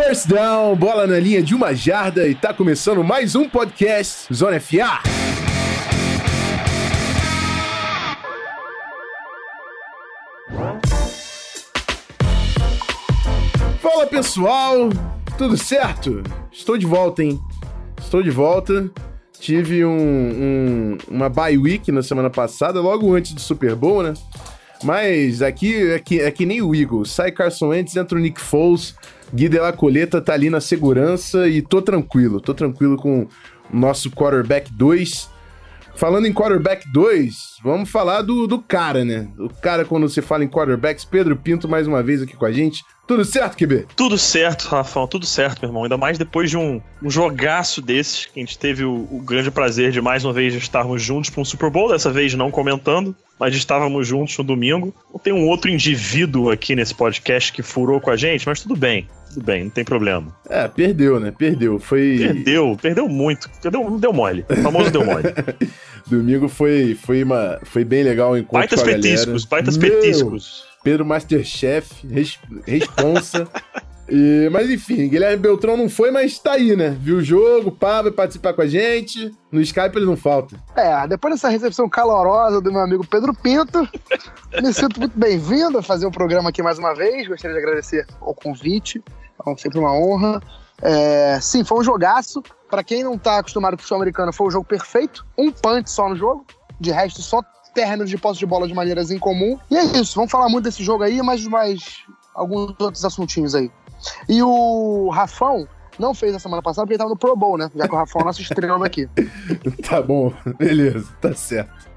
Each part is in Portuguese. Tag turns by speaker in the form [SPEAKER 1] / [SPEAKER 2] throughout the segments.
[SPEAKER 1] First down, bola na linha de uma jarda e tá começando mais um podcast Zona FA. Fala pessoal, tudo certo? Estou de volta, hein? Estou de volta. Tive um, um, uma bye week na semana passada, logo antes do Super Bowl, né? Mas aqui é que, é que nem o Eagles. Sai Carson Wentz, entra o Nick Foles, Gui de la Coleta tá ali na segurança e tô tranquilo. Tô tranquilo com o nosso quarterback 2. Falando em quarterback 2, vamos falar do, do cara, né? O cara, quando você fala em quarterbacks, Pedro Pinto mais uma vez aqui com a gente. Tudo certo, QB?
[SPEAKER 2] Tudo certo, Rafão, tudo certo, meu irmão. Ainda mais depois de um, um jogaço desses, que a gente teve o, o grande prazer de mais uma vez estarmos juntos para um Super Bowl, dessa vez não comentando, mas estávamos juntos no domingo. Tem um outro indivíduo aqui nesse podcast que furou com a gente, mas tudo bem tudo bem, não tem problema.
[SPEAKER 1] É, perdeu, né? Perdeu. Foi.
[SPEAKER 2] Perdeu, perdeu muito. Deu, deu mole. O famoso deu mole.
[SPEAKER 1] Domingo foi, foi, uma, foi bem legal o encontro
[SPEAKER 2] baitas
[SPEAKER 1] com a
[SPEAKER 2] petiscos, baitas Meu, petiscos.
[SPEAKER 1] Pedro Masterchef, res, responsa. E, mas enfim, Guilherme Beltrão não foi, mas tá aí, né? Viu o jogo, pá, vai participar com a gente. No Skype ele não falta.
[SPEAKER 3] É, depois dessa recepção calorosa do meu amigo Pedro Pinto, me sinto muito bem-vindo a fazer o programa aqui mais uma vez. Gostaria de agradecer o convite, é sempre uma honra. É, sim, foi um jogaço. Para quem não tá acostumado com o futebol americano, foi um jogo perfeito. Um punch só no jogo. De resto, só términos de posse de bola de maneiras incomum. E é isso, vamos falar muito desse jogo aí, mas mais alguns outros assuntinhos aí. E o Rafão não fez a semana passada porque ele tava no Pro Bowl, né? Já que o Rafão é nosso estrela aqui.
[SPEAKER 1] tá bom, beleza, tá certo.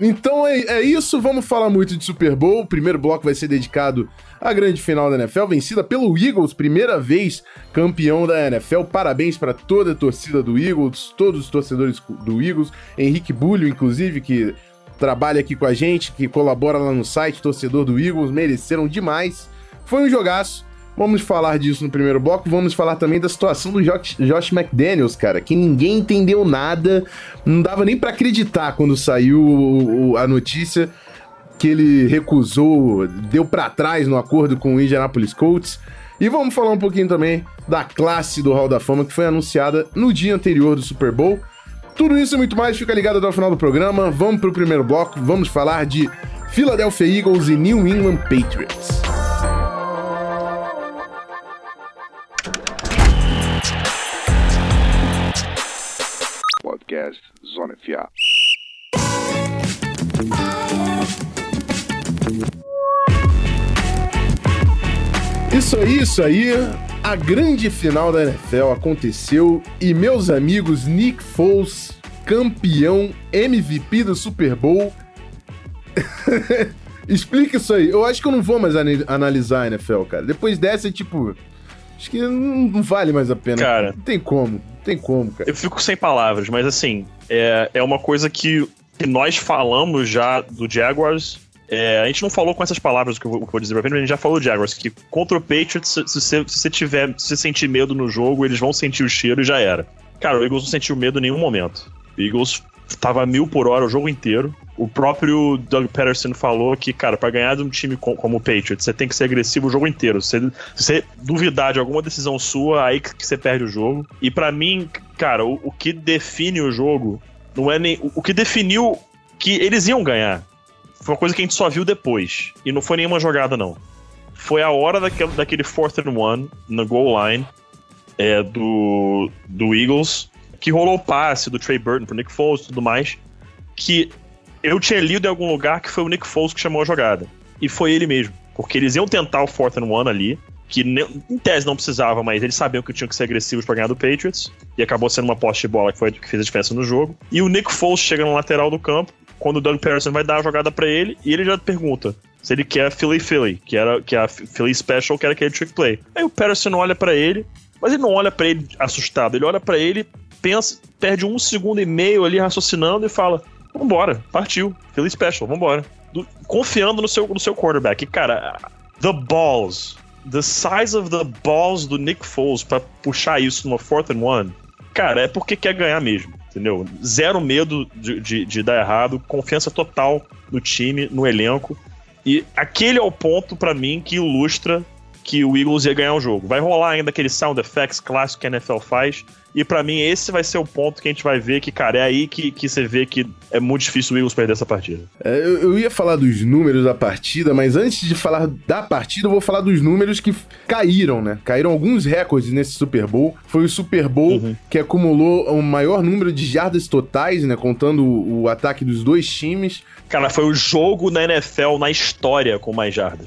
[SPEAKER 1] Então é, é, isso, vamos falar muito de Super Bowl. O primeiro bloco vai ser dedicado à grande final da NFL, vencida pelo Eagles, primeira vez campeão da NFL. Parabéns para toda a torcida do Eagles, todos os torcedores do Eagles, Henrique Bulho, inclusive, que trabalha aqui com a gente, que colabora lá no site, torcedor do Eagles, mereceram demais. Foi um jogaço. Vamos falar disso no primeiro bloco. Vamos falar também da situação do Josh, Josh McDaniels, cara, que ninguém entendeu nada. Não dava nem para acreditar quando saiu o, o, a notícia que ele recusou, deu para trás no acordo com o Indianapolis Colts. E vamos falar um pouquinho também da classe do Hall da Fama que foi anunciada no dia anterior do Super Bowl. Tudo isso e muito mais fica ligado até o final do programa. Vamos pro primeiro bloco, vamos falar de Philadelphia Eagles e New England Patriots.
[SPEAKER 4] Podcast Zona FA.
[SPEAKER 1] Isso aí, isso aí. A grande final da NFL aconteceu e meus amigos Nick Foles, campeão MVP do Super Bowl. Explica isso aí. Eu acho que eu não vou mais analisar a NFL, cara. Depois dessa, tipo, acho que não vale mais a pena.
[SPEAKER 2] Cara,
[SPEAKER 1] não tem como tem como, cara.
[SPEAKER 2] Eu fico sem palavras, mas assim, é, é uma coisa que, que nós falamos já do Jaguars. É, a gente não falou com essas palavras que eu vou, que eu vou dizer pra frente, mas a gente já falou do Jaguars, que contra o Patriots, se, se, você tiver, se sentir medo no jogo, eles vão sentir o cheiro e já era. Cara, o Eagles não sentiu medo em nenhum momento. O Eagles tava mil por hora o jogo inteiro. O próprio Doug Patterson falou que, cara, para ganhar de um time como o Patriots, você tem que ser agressivo o jogo inteiro. Se você duvidar de alguma decisão sua, aí que você perde o jogo. E para mim, cara, o, o, que define o jogo não é nem. O, o que definiu que eles iam ganhar foi uma coisa que a gente só viu depois. E não foi nenhuma jogada, não. Foi a hora daquele, daquele fourth and one na goal line é, do, do Eagles que rolou o passe do Trey Burton pro Nick Foles e tudo mais, que eu tinha lido em algum lugar que foi o Nick Foles que chamou a jogada. E foi ele mesmo. Porque eles iam tentar o fourth and one ali, que em tese não precisava, mas eles sabiam que tinham que ser agressivos para ganhar do Patriots, e acabou sendo uma poste de bola que, foi, que fez a diferença no jogo. E o Nick Foles chega no lateral do campo, quando o Doug Pearson vai dar a jogada para ele, e ele já pergunta se ele quer Philly Philly, que era que é a Philly Special, que era aquele trick play. Aí o Pearson olha para ele, mas ele não olha para ele assustado, ele olha para ele pensa, perde um segundo e meio ali raciocinando e fala: Vambora, partiu, Philly Special, vambora. Do, confiando no seu, no seu quarterback. E, cara, the balls, the size of the balls do Nick Foles para puxar isso numa fourth and one, cara, é porque quer ganhar mesmo, entendeu? Zero medo de, de, de dar errado, confiança total no time, no elenco. E aquele é o ponto para mim que ilustra que o Eagles ia ganhar o jogo. Vai rolar ainda aquele sound effects clássico que a NFL faz. E para mim, esse vai ser o ponto que a gente vai ver que, cara, é aí que, que você vê que é muito difícil o Eagles perder essa partida.
[SPEAKER 1] É, eu, eu, ia falar dos números da partida, mas antes de falar da partida, eu vou falar dos números que caíram, né? Caíram alguns recordes nesse Super Bowl. Foi o Super Bowl uhum. que acumulou o maior número de jardas totais, né? Contando o, o ataque dos dois times.
[SPEAKER 2] Cara, foi o jogo na NFL na história com mais jardas.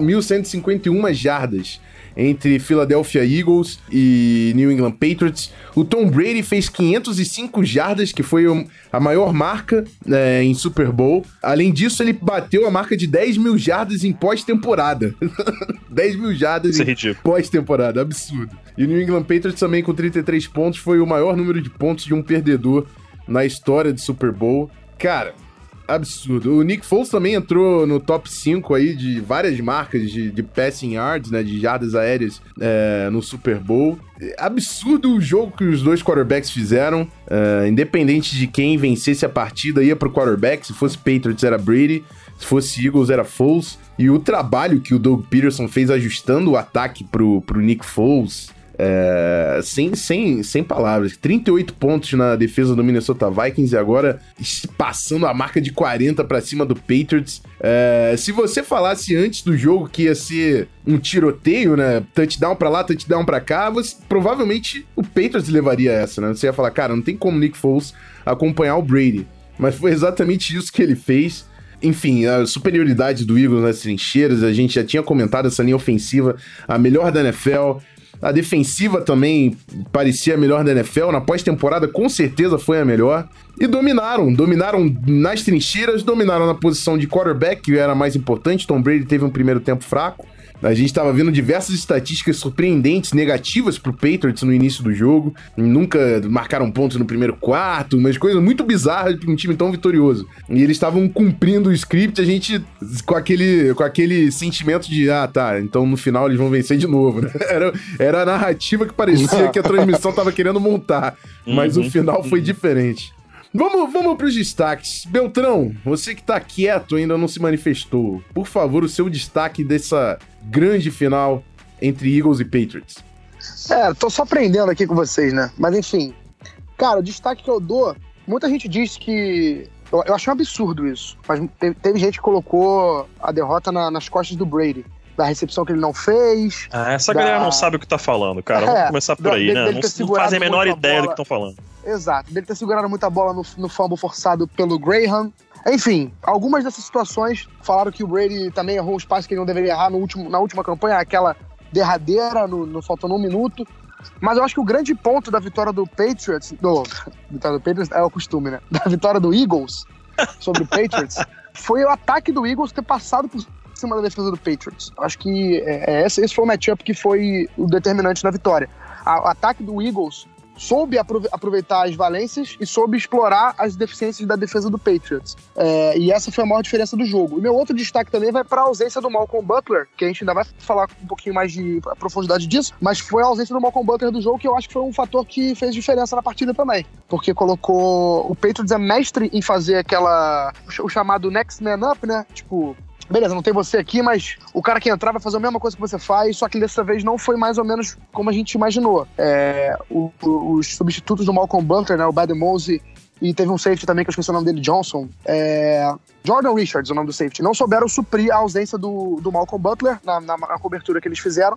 [SPEAKER 1] 1151 jardas entre Philadelphia Eagles e New England Patriots. O Tom Brady fez 505 jardas, que foi a maior marca é, em Super Bowl. Além disso, ele bateu a marca de 10 mil jardas em pós-temporada. 10 mil jardas
[SPEAKER 2] Isso em
[SPEAKER 1] é pós-temporada, absurdo. E o New England Patriots também com 33 pontos foi o maior número de pontos de um perdedor na história de Super Bowl. Cara, absurdo. O Nick Foles também entrou no top 5 aí de várias marcas de, de passing yards, né? De jardas aéreas é, no Super Bowl. Absurdo o jogo que os dois quarterbacks fizeram. É, independente de quem vencesse a partida, ia pro quarterback. Se fosse Patriots, era Brady. Se fosse Eagles, era Foles. E o trabalho que o Doug Peterson fez ajustando o ataque pro, pro Nick Foles é, sem, sem, sem palavras. 38 pontos na defesa do Minnesota Vikings e agora passando a marca de 40 para cima do Patriots. É, se você falasse antes do jogo que ia ser um tiroteio, né? Touchdown para lá, touchdown para cá, você, provavelmente o Patriots levaria essa, né? Você ia falar, cara, não tem como Nick Foles acompanhar o Brady. Mas foi exatamente isso que ele fez. Enfim, a superioridade do Eagles nas trincheiras, a gente já tinha comentado essa linha ofensiva, a melhor da NFL. A defensiva também parecia a melhor da NFL. Na pós-temporada, com certeza foi a melhor. E dominaram. Dominaram nas trincheiras, dominaram na posição de quarterback, que era mais importante. Tom Brady teve um primeiro tempo fraco. A gente estava vendo diversas estatísticas surpreendentes, negativas pro Patriots no início do jogo. Nunca marcaram pontos no primeiro quarto, umas coisas muito bizarras para um time tão vitorioso. E eles estavam cumprindo o script, a gente com aquele, com aquele sentimento de, ah, tá, então no final eles vão vencer de novo, né? Era, era a narrativa que parecia que a transmissão estava querendo montar, mas uhum, o final foi uhum. diferente. Vamos, vamos para os destaques. Beltrão, você que está quieto ainda não se manifestou. Por favor, o seu destaque dessa grande final entre Eagles e Patriots.
[SPEAKER 3] É, tô só aprendendo aqui com vocês, né? Mas enfim. Cara, o destaque que eu dou, muita gente diz que. Eu, eu acho um absurdo isso. Mas teve, teve gente que colocou a derrota na, nas costas do Brady da recepção que ele não fez.
[SPEAKER 2] Ah, essa da... galera não sabe o que tá falando, cara. É, Vamos começar por aí, né? Não, não fazem a menor ideia bola... do que estão falando.
[SPEAKER 3] Exato, dele ter segurado muita bola no, no fumble forçado pelo Graham. Enfim, algumas dessas situações falaram que o Brady também errou os passos que ele não deveria errar no último, na última campanha, aquela derradeira, no, no faltando um minuto. Mas eu acho que o grande ponto da vitória do Patriots, do, vitória do Patriots é o costume, né? Da vitória do Eagles sobre o Patriots, foi o ataque do Eagles ter passado por cima da defesa do Patriots. Eu acho que é, é esse, esse foi o matchup que foi o determinante na vitória. o ataque do Eagles soube aproveitar as valências e soube explorar as deficiências da defesa do Patriots. É, e essa foi a maior diferença do jogo. E meu outro destaque também vai para a ausência do Malcolm Butler, que a gente ainda vai falar um pouquinho mais de profundidade disso, mas foi a ausência do Malcolm Butler do jogo que eu acho que foi um fator que fez diferença na partida também. Porque colocou. O Patriots é mestre em fazer aquela. o chamado next man up, né? Tipo, beleza, não tem você aqui, mas o cara que entrar vai fazer a mesma coisa que você faz, só que dessa vez não foi mais ou menos como a gente imaginou. É, o, o, os substitutos do Malcolm Butler, né, o Bad Mose e teve um safety também, que eu esqueci o nome dele, Johnson. É... Jordan Richards, o nome do safety. Não souberam suprir a ausência do, do Malcolm Butler na, na, na cobertura que eles fizeram.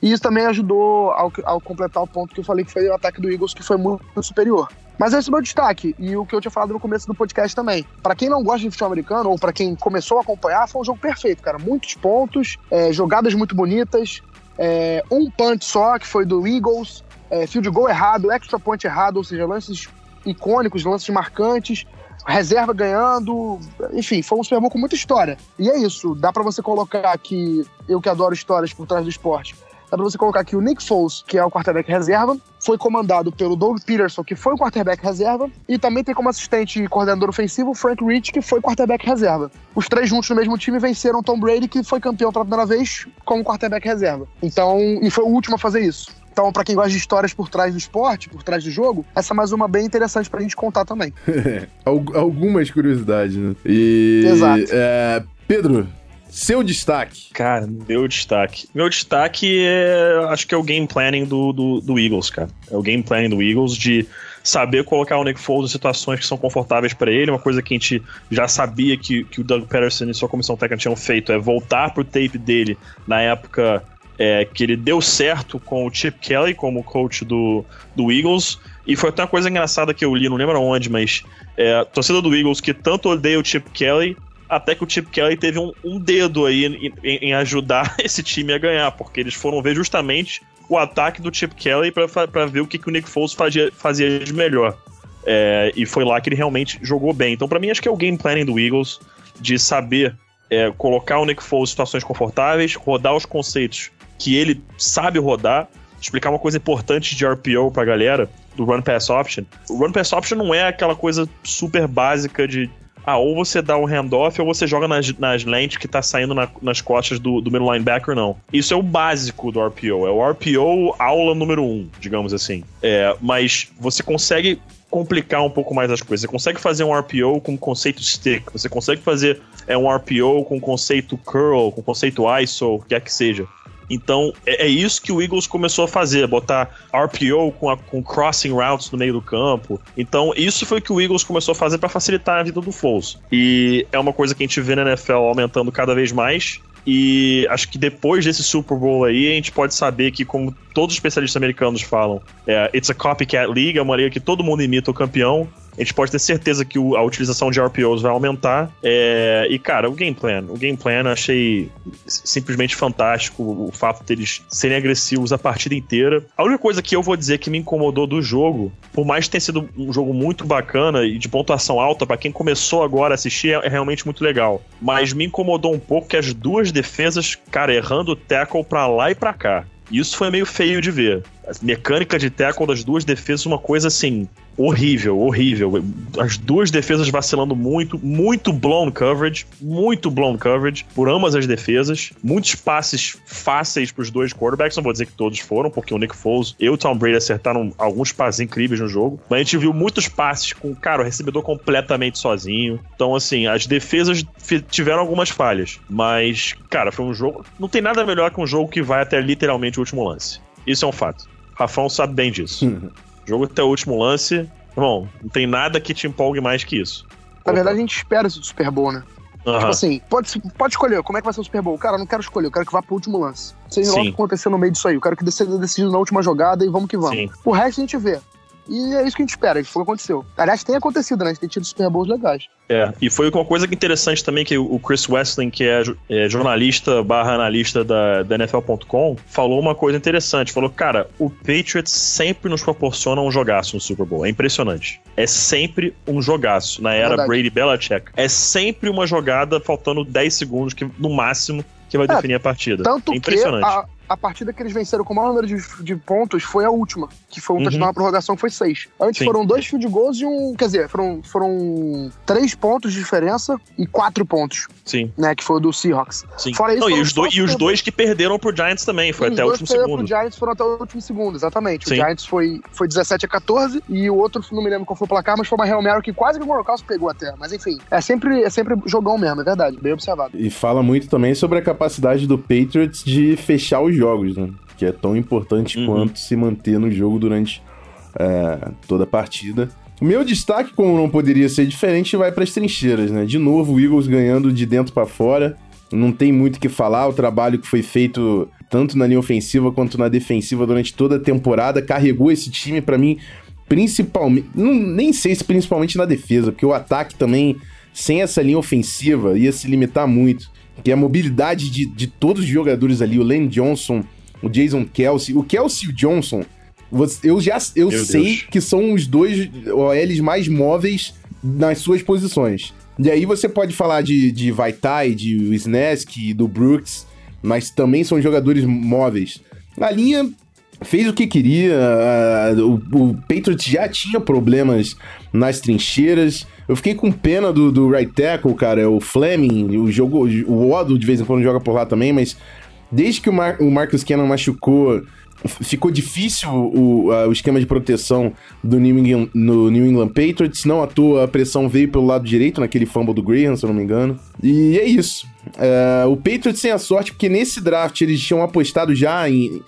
[SPEAKER 3] E isso também ajudou ao, ao, completar o ponto que eu falei que foi o ataque do Eagles, que foi muito superior. Mas esse é o meu destaque, e o que eu tinha falado no começo do podcast também. Para quem não gosta de futebol americano, ou para quem começou a acompanhar, foi um jogo perfeito, cara. Muitos pontos, é, jogadas muito bonitas, é, um punch só, que foi do Eagles, é, field goal errado, extra point errado, ou seja, lances icônicos, lances marcantes, reserva ganhando, enfim, foi um Super Bowl com muita história. E é isso, dá para você colocar que eu que adoro histórias por trás do esporte, dá pra você colocar que o Nick Foles, que é o quarterback reserva, foi comandado pelo Doug Peterson, que foi o quarterback reserva, e também tem como assistente e coordenador ofensivo o Frank Rich, que foi quarterback reserva. Os três juntos no mesmo time venceram Tom Brady, que foi campeão pela primeira vez como quarterback reserva. Então, e foi o último a fazer isso. Então, para quem gosta de histórias por trás do esporte, por trás do jogo, essa é mais uma bem interessante pra gente contar também.
[SPEAKER 1] Algumas curiosidades, né? E. Exato. É, Pedro, seu destaque.
[SPEAKER 2] Cara, meu destaque. Meu destaque é. Acho que é o game planning do, do, do Eagles, cara. É o game planning do Eagles de saber colocar o Nick Foles em situações que são confortáveis para ele, uma coisa que a gente já sabia que, que o Doug Patterson e sua comissão técnica tinham feito, é voltar pro tape dele na época é, que ele deu certo com o Chip Kelly como coach do, do Eagles, e foi até uma coisa engraçada que eu li, não lembro onde, mas é, torcida do Eagles que tanto odeia o Chip Kelly, até que o Chip Kelly teve um, um dedo aí em, em, ajudar esse time a ganhar, porque eles foram ver justamente o ataque do Chip Kelly para ver o que, que o Nick Foles fazia, fazia de melhor. É, e foi lá que ele realmente jogou bem. Então, para mim, acho que é o game planning do Eagles de saber é, colocar o Nick Foles em situações confortáveis, rodar os conceitos que ele sabe rodar, explicar uma coisa importante de RPO pra galera, do Run Pass Option. O Run Pass Option não é aquela coisa super básica de ah, ou você dá um handoff ou você joga nas, nas lentes que tá saindo na, nas costas do, do middle linebacker, não. Isso é o básico do RPO. É o RPO aula número um, digamos assim. É, mas você consegue complicar um pouco mais as coisas. Você consegue fazer um RPO com conceito stick, você consegue fazer é, um RPO com conceito curl, com conceito ISO, o que quer que seja. Então, é, é, isso que o Eagles começou a fazer, botar RPO com, a, com crossing routes no meio do campo. Então, isso foi o que o Eagles começou a fazer para facilitar a vida do Foles. E é uma coisa que a gente vê na NFL aumentando cada vez mais. E acho que depois desse Super Bowl aí, a gente pode saber que, como todos os especialistas americanos falam, é, it's a copycat league, é uma liga que todo mundo imita o campeão a gente pode ter certeza que o, a utilização de RPOs vai aumentar. É, e, cara, o game plan. O game plan achei simplesmente fantástico. O fato deles serem agressivos a partida inteira. A única coisa que eu vou dizer que me incomodou do jogo, por mais tenha sido um jogo muito bacana e de pontuação alta, para quem começou agora a assistir, é, é realmente muito legal. Mas me incomodou um pouco que as duas defesas, cara, errando o tackle pra lá e pra cá. Isso foi meio feio de ver. A mecânica de tackle das duas defesas, uma coisa assim, horrível, horrível. As duas defesas vacilando muito, muito blown coverage, muito blown coverage por ambas as defesas. Muitos passes fáceis para os dois quarterbacks, não vou dizer que todos foram, porque o Nick Foles e o Tom Brady acertaram alguns passes incríveis no jogo, mas a gente viu muitos passes com, cara, o recebedor completamente sozinho. Então, assim, as defesas tiveram algumas falhas, mas, cara, foi um jogo. Não tem nada melhor que um jogo que vai até literalmente o último lance. Isso é um fato. Rafão sabe bem disso. Jogo até o último lance. Bom, não tem nada que te empolgue mais que isso.
[SPEAKER 3] Na verdade, a gente espera esse Super Bowl, né? Uhum. Tipo assim, pode, pode escolher como é que vai ser o Super Bowl. Cara, eu não quero escolher, eu quero que vá pro último lance. Seja lá o que acontecer no meio disso aí. Eu quero que seja decidido na última jogada e vamos que vamos. Sim. O resto a gente vê. E é isso que a gente espera, isso foi o que aconteceu. Aliás, tem acontecido, né? A gente tem tido Super Bowls legais.
[SPEAKER 2] É, e foi uma coisa interessante também que o Chris Wessling, que é, é jornalista barra analista da, da NFL.com, falou uma coisa interessante. Falou, cara, o Patriots sempre nos proporciona um jogaço no Super Bowl. É impressionante. É sempre um jogaço. Na era Verdade. Brady Belichick, é sempre uma jogada faltando 10 segundos, que no máximo, que vai é, definir a partida.
[SPEAKER 3] Tanto
[SPEAKER 2] é impressionante.
[SPEAKER 3] Que a, a partida que eles venceram com o maior número de, de pontos foi a última, que foi um uhum. touchdown na prorrogação, que foi seis. Antes Sim. foram dois field goals e um. Quer dizer, foram, foram três pontos de diferença e quatro pontos.
[SPEAKER 2] Sim.
[SPEAKER 3] Né, que foi o do Seahawks.
[SPEAKER 2] Sim. Fora isso, Não, e, os dois, e os dois que perderam pro Giants também, foi até o último segundo. Pro
[SPEAKER 3] Giants foram até o último segundo, exatamente. Sim. O Giants foi, foi 17 a 14 e o outro, não me lembro qual foi o placar, mas foi uma Real Mary que quase que o Morocco pegou até. Mas enfim, é sempre, é sempre jogão mesmo, é verdade. Bem observado.
[SPEAKER 1] E fala muito também sobre a capacidade do Patriots de fechar os jogos, né? que é tão importante uhum. quanto se manter no jogo durante é, toda a partida. O meu destaque, como não poderia ser diferente, vai para as trincheiras, né? De novo, o Eagles ganhando de dentro para fora. Não tem muito o que falar. O trabalho que foi feito tanto na linha ofensiva quanto na defensiva durante toda a temporada carregou esse time para mim, principalmente. Não, nem sei se principalmente na defesa, porque o ataque também, sem essa linha ofensiva, ia se limitar muito. Que a mobilidade de, de todos os jogadores ali, o Lane Johnson, o Jason Kelsey. O Kelsey e o Johnson, eu já eu sei Deus. que são os dois OLs mais móveis nas suas posições. E aí você pode falar de, de Vaitai, de Wisneski, do Brooks, mas também são jogadores móveis. A linha fez o que queria, o, o Patriots já tinha problemas nas trincheiras. Eu fiquei com pena do, do right tackle, cara, o Fleming, o jogo, o Odo de vez em quando joga por lá também, mas desde que o, Mar o Marcus Cannon machucou, ficou difícil o, o esquema de proteção do New England, no New England Patriots. Não à toa a pressão veio pelo lado direito, naquele fumble do Graham, se eu não me engano. E é isso. É, o Patriots tem a sorte porque nesse draft eles tinham apostado já em,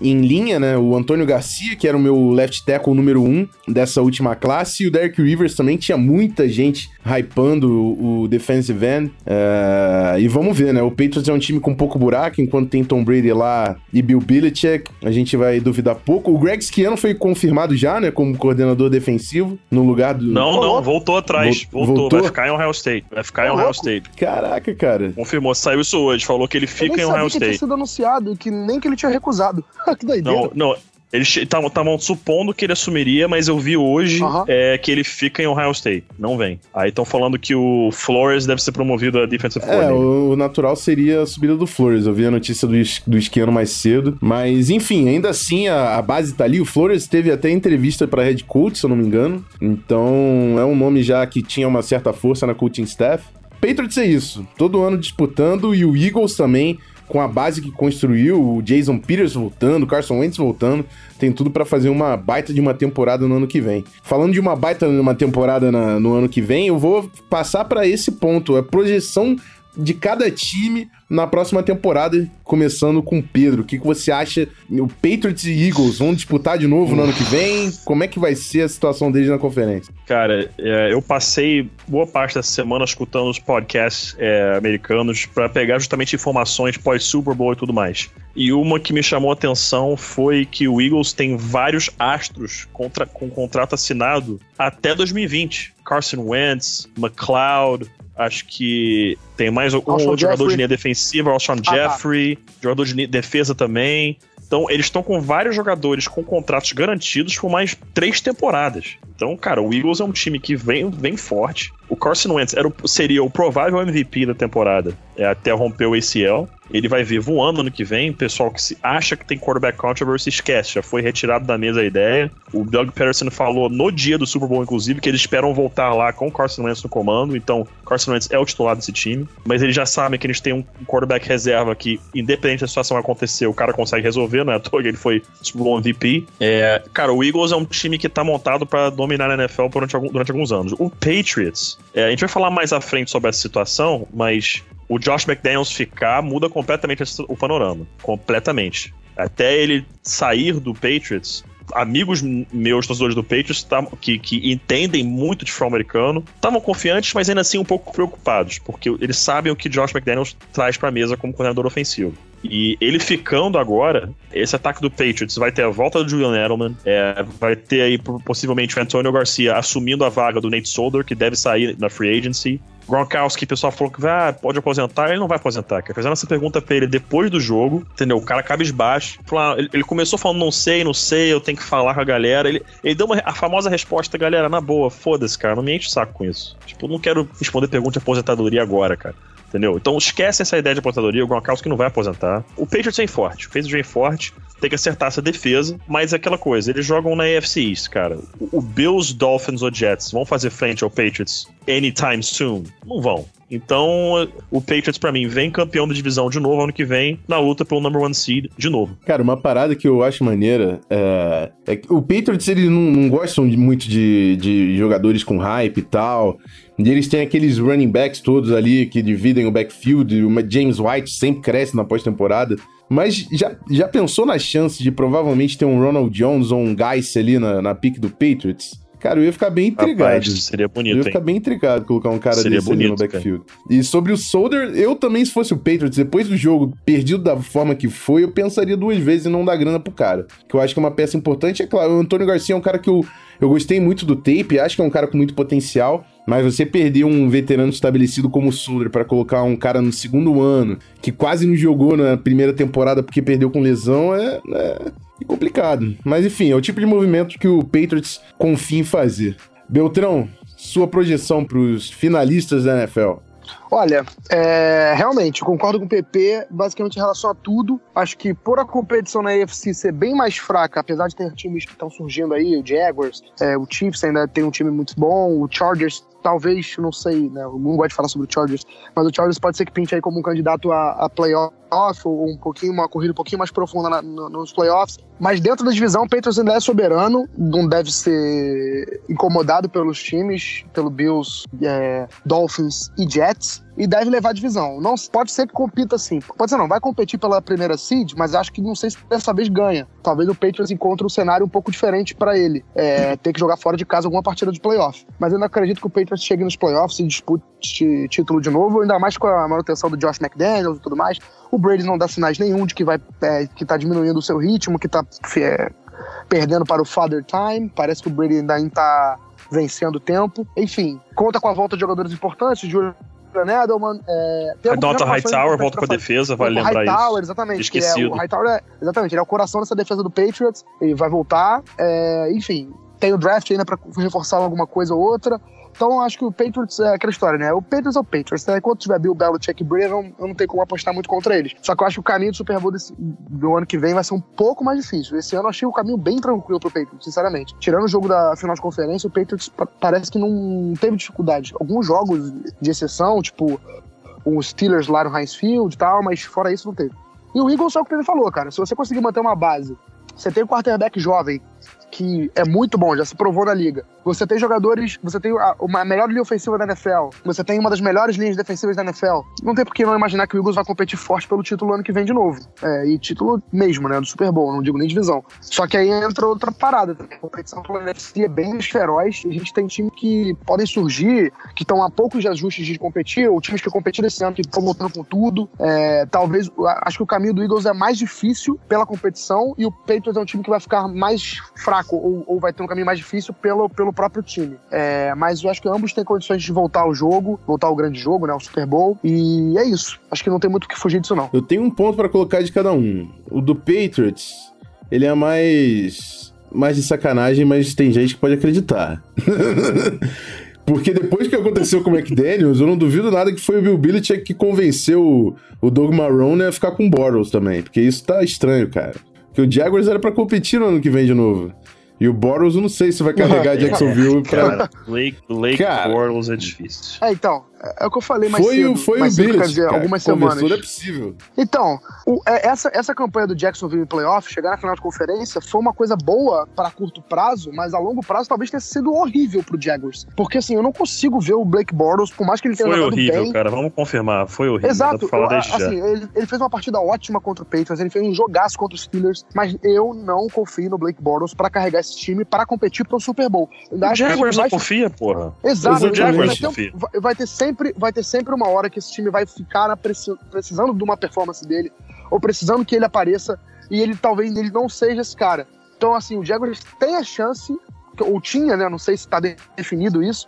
[SPEAKER 1] em linha, né? O Antônio Garcia, que era o meu left tackle número um dessa última classe, e o Derek Rivers também tinha muita gente hypando o, o defensive end. Uh, e vamos ver, né? O Patriots é um time com pouco buraco, enquanto tem Tom Brady lá e Bill Belichick, a gente vai duvidar pouco. O Greg Schiano foi confirmado já, né? Como coordenador defensivo, no lugar do...
[SPEAKER 2] Não, não, voltou atrás. Voltou, voltou? vai ficar em Ohio State. Vai ficar em Ohio State.
[SPEAKER 1] Caraca, cara.
[SPEAKER 2] Confirmou, saiu isso hoje, falou que ele fica em Ohio State. que tinha
[SPEAKER 3] sido anunciado, que nem que ele tinha recusado. que doideira.
[SPEAKER 2] Não, não, eles estavam supondo que ele assumiria, mas eu vi hoje uhum. é, que ele fica em Ohio State. Não vem. Aí estão falando que o Flores deve ser promovido a defensive
[SPEAKER 1] É, o, o, natural seria a subida do Flores. Eu vi a notícia do, do Esquiano mais cedo. Mas, enfim, ainda assim, a, a base tá ali. O Flores teve até entrevista para head coach, se eu não me engano. Então, é um nome já que tinha uma certa força na coaching staff. Patriots é isso. Todo ano disputando e o Eagles também com a base que construiu, o Jason Peters voltando, o Carson Wentz voltando, tem tudo para fazer uma baita de uma temporada no ano que vem. Falando de uma baita de uma temporada na, no ano que vem, eu vou passar para esse ponto, a projeção de cada time na próxima temporada, começando com Pedro. O que, que você acha? O Patriots e Eagles vão disputar de novo no ano que vem? Como é que vai ser a situação deles na conferência?
[SPEAKER 2] Cara, é, eu passei boa parte dessa semana escutando os podcasts é, americanos para pegar justamente informações pós-Super Bowl e tudo mais. E uma que me chamou a atenção foi que o Eagles tem vários astros contra, com contrato assinado até 2020. Carson Wentz, McLeod, Acho que tem mais um outro Jeffrey. jogador de linha defensiva, Alshon ah, tá. Jeffrey, tá. jogador de defesa também. Então, eles estão com vários jogadores com contratos garantidos por mais três temporadas. Então, cara, o Eagles é um time que vem, vem forte. O Carson Wentz era o, seria o provável MVP da temporada até romper o ACL. Ele vai vir voando ano que vem. Pessoal que se acha que tem quarterback controversy, esquece. Já foi retirado da mesa a ideia. O Doug Peterson falou no dia do Super Bowl, inclusive, que eles esperam voltar lá com o Carson Wentz no comando. Então, Carson Wentz é o titular desse time. Mas eles já sabem que eles têm um quarterback reserva que, independente da situação acontecer, o cara consegue resolver, não é ele foi Super Bowl MVP. É, cara, o Eagles é um time que tá montado para dominar a NFL durante, durante alguns anos. O Patriots, é, a gente vai falar mais à frente sobre essa situação, mas o Josh McDaniels ficar muda completamente o panorama. Completamente. Até ele sair do Patriots, amigos meus, torcedores do Patriots, que, que entendem muito de futebol americano, estavam confiantes, mas ainda assim um pouco preocupados, porque eles sabem o que Josh McDaniels traz para a mesa como coordenador ofensivo. E ele ficando agora, esse ataque do Patriots vai ter a volta do Julian Edelman, é, vai ter aí possivelmente o Antonio Garcia assumindo a vaga do Nate Solder, que deve sair na free agency. Gronkowski, o pessoal falou que ah, pode aposentar, ele não vai aposentar. Quer fazer essa pergunta pra ele depois do jogo, entendeu? O cara cabisbaixo. Ele, ele começou falando, não sei, não sei, eu tenho que falar com a galera. Ele, ele deu uma, a famosa resposta, galera, na boa, foda-se, cara, não me enche o saco com isso. Tipo, eu não quero responder pergunta de aposentadoria agora, cara. Entendeu? Então esquece essa ideia de aposentadoria, o Gronkowski não vai aposentar. O Patriots vem forte, o Patriots vem forte, tem que acertar essa defesa, mas é aquela coisa, eles jogam na AFC East, cara. O Bills, Dolphins ou Jets vão fazer frente ao Patriots anytime soon? Não vão. Então, o Patriots, para mim, vem campeão da divisão de novo ano que vem, na luta pelo number one seed de novo.
[SPEAKER 1] Cara, uma parada que eu acho maneira é, é que o Patriots, eles não, não gostam muito de, de jogadores com hype e tal. E eles têm aqueles running backs todos ali que dividem o backfield. O James White sempre cresce na pós-temporada. Mas já, já pensou na chance de provavelmente ter um Ronald Jones ou um Geis ali na, na pique do Patriots? Cara, eu ia ficar bem intrigado. Rapaz,
[SPEAKER 2] seria bonito,
[SPEAKER 1] Eu ia ficar
[SPEAKER 2] hein?
[SPEAKER 1] bem intrigado colocar um cara seria desse bonito, no backfield. Cara. E sobre o Solder, eu também, se fosse o Patriots, depois do jogo perdido da forma que foi, eu pensaria duas vezes em não dar grana pro cara. Que eu acho que é uma peça importante. É claro, o Antônio Garcia é um cara que eu, eu gostei muito do tape, acho que é um cara com muito potencial. Mas você perder um veterano estabelecido como o Solder para colocar um cara no segundo ano, que quase não jogou na primeira temporada porque perdeu com lesão, é, é complicado. Mas enfim, é o tipo de movimento que o Patriots confia em fazer. Beltrão, sua projeção para os finalistas da NFL.
[SPEAKER 3] Olha, é, realmente, concordo com o PP, basicamente em relação a tudo. Acho que por a competição na AFC ser bem mais fraca, apesar de ter times que estão surgindo aí, o Jaguars, é, o Chiefs ainda tem um time muito bom, o Chargers talvez, não sei, né? Não gosto de falar sobre o Chargers, mas o Chargers pode ser que pinte aí como um candidato a, a playoff ou um pouquinho, uma corrida um pouquinho mais profunda na, no, nos playoffs. Mas dentro da divisão, o Patriots ainda é soberano, não deve ser incomodado pelos times, pelo Bills, é, Dolphins e Jets e deve levar divisão. Não pode ser que compita assim. Pode ser não, vai competir pela primeira seed, mas acho que não sei se dessa vez ganha. Talvez o Patriots encontre um cenário um pouco diferente para ele, é, ter que jogar fora de casa alguma partida de playoff. Mas eu não acredito que o Patriots chegue nos playoffs e dispute título de novo, ainda mais com a manutenção do Josh McDaniels e tudo mais. O Brady não dá sinais nenhum de que vai é, que tá diminuindo o seu ritmo, que tá é, perdendo para o father time. Parece que o Brady ainda está vencendo tempo. Enfim, conta com a volta de jogadores importantes, Julian Edelman. É,
[SPEAKER 2] a Dota Hightower volta pra defesa, vale lembrar
[SPEAKER 3] Hightower, isso. exatamente. Esquecido. É, o Hightower é, exatamente, ele é o coração dessa defesa do Patriots, ele vai voltar. É, enfim, tem o draft ainda para reforçar alguma coisa ou outra. Então acho que o Patriots é aquela história, né? O Patriots é o Patriots. Né? Enquanto tiver Bill Belichick e Brady, eu eu não tenho como apostar muito contra eles. Só que eu acho que o caminho do Super Bowl desse, do ano que vem vai ser um pouco mais difícil. Esse ano eu achei o caminho bem tranquilo pro Patriots, sinceramente. Tirando o jogo da final de conferência, o Patriots parece que não teve dificuldade. Alguns jogos de exceção, tipo os Steelers lá no Heinz Field e tal, mas fora isso não teve. E o Eagles é o que ele falou, cara. Se você conseguir manter uma base, você tem um quarterback jovem, que é muito bom, já se provou na liga. Você tem jogadores, você tem a, uma melhor linha ofensiva da NFL, você tem uma das melhores linhas defensivas da NFL. Não tem por que não imaginar que o Eagles vai competir forte pelo título ano que vem de novo. É, e título mesmo, né, do Super Bowl, não digo nem divisão. Só que aí entra outra parada, a competição pela NFC é bem feroz, a gente tem times que podem surgir, que estão a poucos de ajustes de competir, ou times que competiram esse ano que estão lutando com tudo. É, talvez, acho que o caminho do Eagles é mais difícil pela competição e o Patriots é um time que vai ficar mais fraco ou, ou vai ter um caminho mais difícil pelo, pelo próprio time. É, mas eu acho que ambos têm condições de voltar ao jogo, voltar ao grande jogo, né? O Super Bowl. E é isso. Acho que não tem muito o que fugir disso, não.
[SPEAKER 1] Eu tenho um ponto para colocar de cada um. O do Patriots, ele é mais. mais de sacanagem, mas tem gente que pode acreditar. Porque depois que aconteceu com o McDaniels, eu não duvido nada que foi o Bill Belichick que convenceu o, Doug Marrone a ficar com o Boros também. Porque isso tá estranho, cara. Porque o Jaguars era para competir no ano que vem de novo. E o Boros, eu não sei se vai carregar Jacksonville pra.
[SPEAKER 2] Cara, Lake, Lake cara, Boros é difícil.
[SPEAKER 3] É, então. É, o que eu falei mais
[SPEAKER 1] foi,
[SPEAKER 3] cedo.
[SPEAKER 1] Foi
[SPEAKER 3] mais
[SPEAKER 1] o Billet,
[SPEAKER 3] dizer,
[SPEAKER 1] cara,
[SPEAKER 3] algumas semanas.
[SPEAKER 1] É possível.
[SPEAKER 3] Então, o, é, essa, essa campanha do Jacksonville em playoff, chegar na final de conferência, foi uma coisa boa para curto prazo, mas a longo prazo talvez tenha sido horrível pro Jaguars. Porque assim, eu não consigo ver o Blake Bortles, por mais que ele tenha
[SPEAKER 2] foi horrível,
[SPEAKER 3] bem.
[SPEAKER 2] cara. Vamos confirmar. Foi horrível.
[SPEAKER 3] Exato. Eu, assim, ele, ele, fez uma partida ótima contra o Patriots, ele fez um jogaço contra os Steelers, mas eu não confio no Blake Bortles para carregar esse time para competir pro Super Bowl.
[SPEAKER 2] O Jaguars não confia, porra.
[SPEAKER 3] Exato.
[SPEAKER 2] O Jaguars
[SPEAKER 3] vai, ter, vai ter sempre, vai ter sempre sempre uma hora que esse time vai ficar precisando de uma performance dele, ou precisando que ele apareça, e ele talvez ele não seja esse cara. Então, assim, o Jaguars tem a chance, ou tinha, né? Não sei se está definido isso,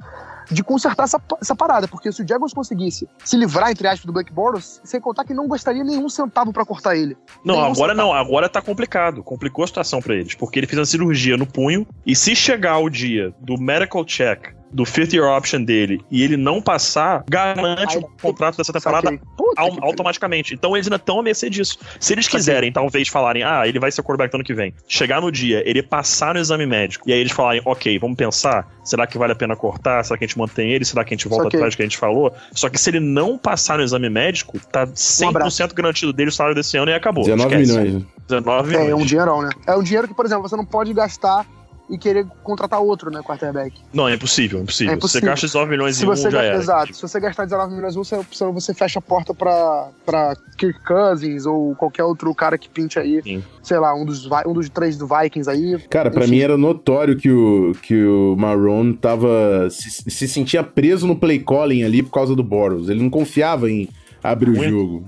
[SPEAKER 3] de consertar essa, essa parada, porque se o Jaguars conseguisse se livrar, entre aspas, do Black Bortles, sem contar que não gostaria nenhum centavo para cortar ele.
[SPEAKER 2] Não, nenhum agora centavo. não, agora tá complicado. Complicou a situação para eles, porque ele fez uma cirurgia no punho, e se chegar o dia do medical check do fifth year option dele e ele não passar, garante o contrato dessa temporada automaticamente. Então eles ainda estão a mercê disso. Se eles quiserem, talvez, falarem, ah, ele vai ser o quarterback ano que vem. Chegar no dia, ele passar no exame médico, e aí eles falarem, ok, vamos pensar, será que vale a pena cortar? Será que a gente mantém ele? Será que a gente volta atrás do que a gente falou? Só que se ele não passar no exame médico, tá 100% um garantido dele o salário desse ano e acabou.
[SPEAKER 1] 19 Esquece. milhões.
[SPEAKER 3] 19 milhões. É, é um dinheirão, né? É um dinheiro que, por exemplo, você não pode gastar e querer contratar outro, né, quarterback.
[SPEAKER 2] Não, é impossível, é impossível. É impossível. Você gasta 19 milhões se em um, já
[SPEAKER 3] gasta,
[SPEAKER 2] era.
[SPEAKER 3] Exato. Se você gastar 19 milhões em um, você, você fecha a porta pra, pra Kirk Cousins ou qualquer outro cara que pinte aí. Sim. Sei lá, um dos, um dos três do Vikings aí.
[SPEAKER 1] Cara, para mim era notório que o, que o Marrone tava... Se, se sentia preso no play calling ali por causa do Boros. Ele não confiava em abre o jogo.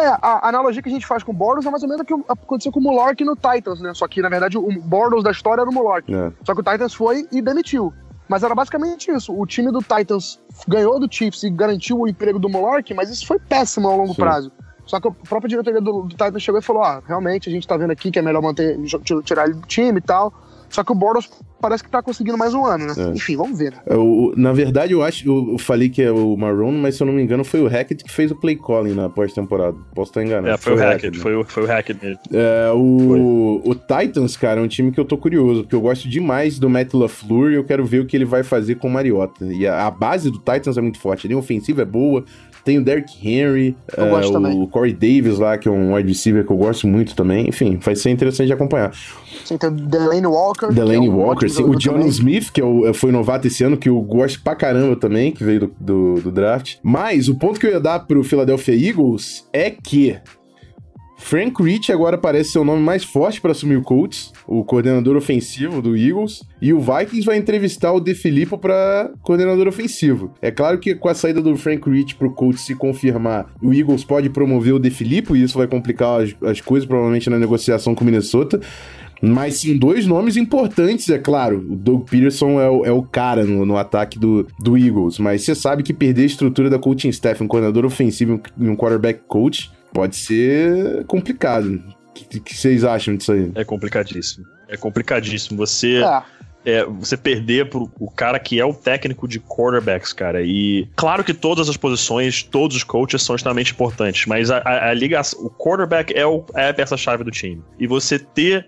[SPEAKER 3] É, a analogia que a gente faz com o Bortles é mais ou menos o que aconteceu com o Mullark no Titans, né? Só que, na verdade, o Bortles da história era o Mullark. É. Só que o Titans foi e demitiu. Mas era basicamente isso. O time do Titans ganhou do Chiefs e garantiu o emprego do Mullark, mas isso foi péssimo ao longo Sim. prazo. Só que a própria diretoria do, do Titans chegou e falou: ah, realmente a gente tá vendo aqui que é melhor manter, tirar ele do time e tal. Só que o Bortles parece que tá conseguindo mais um ano, né?
[SPEAKER 1] É.
[SPEAKER 3] Enfim, vamos ver. Né?
[SPEAKER 1] Eu- na verdade, eu acho. Eu, eu falei que é o Marrone, mas se eu não me engano, foi o Hackett que fez o play calling na pós-temporada. Posso estar enganado.
[SPEAKER 2] É, foi o Hackett,
[SPEAKER 1] Hackett, né?
[SPEAKER 2] foi, o- foi o Hackett mesmo.
[SPEAKER 1] É, o, o Titans, cara, é um time que eu tô curioso, porque eu gosto demais do Matt LaFleur e eu quero ver o que ele vai fazer com o Mariota. E a, a base do Titans é muito forte. A linha ofensiva é boa, tem o Derrick Henry, é, o. Corey Davis lá, que é um wide receiver que eu gosto muito também. Enfim, vai ser interessante de acompanhar.
[SPEAKER 3] Sim, tem o Delaney Walker. que
[SPEAKER 1] Delaney
[SPEAKER 3] é um
[SPEAKER 1] Walker, sim, o John
[SPEAKER 3] também.
[SPEAKER 1] Smith, que é foi novato esse ano, que eu gosto pra caramba também, que veio do, do, do draft. Mas o ponto que eu ia dar pro Philadelphia Eagles é que Frank Rich agora parece ser o nome mais forte para assumir o Colts, o coordenador ofensivo do Eagles, e o Vikings vai entrevistar o De Filippo para coordenador ofensivo. É claro que com a saída do Frank Rich pro Colts se confirmar, o Eagles pode promover o De Filippo e isso vai complicar as, as coisas provavelmente na negociação com o Minnesota. Mas são dois nomes importantes, é claro. O Doug Peterson é o, é o cara no, no ataque do, do Eagles. Mas você sabe que perder a estrutura da coaching staff, um coordenador ofensivo e um quarterback coach, pode ser complicado. O que, que vocês acham disso aí?
[SPEAKER 2] É complicadíssimo. É complicadíssimo. Você.
[SPEAKER 3] É,
[SPEAKER 2] é, você perder pro o cara que é o técnico de quarterbacks, cara. E claro que todas as posições, todos os coaches são extremamente importantes, mas a, a, a ligação, o quarterback é, o, é a peça-chave do time. E você ter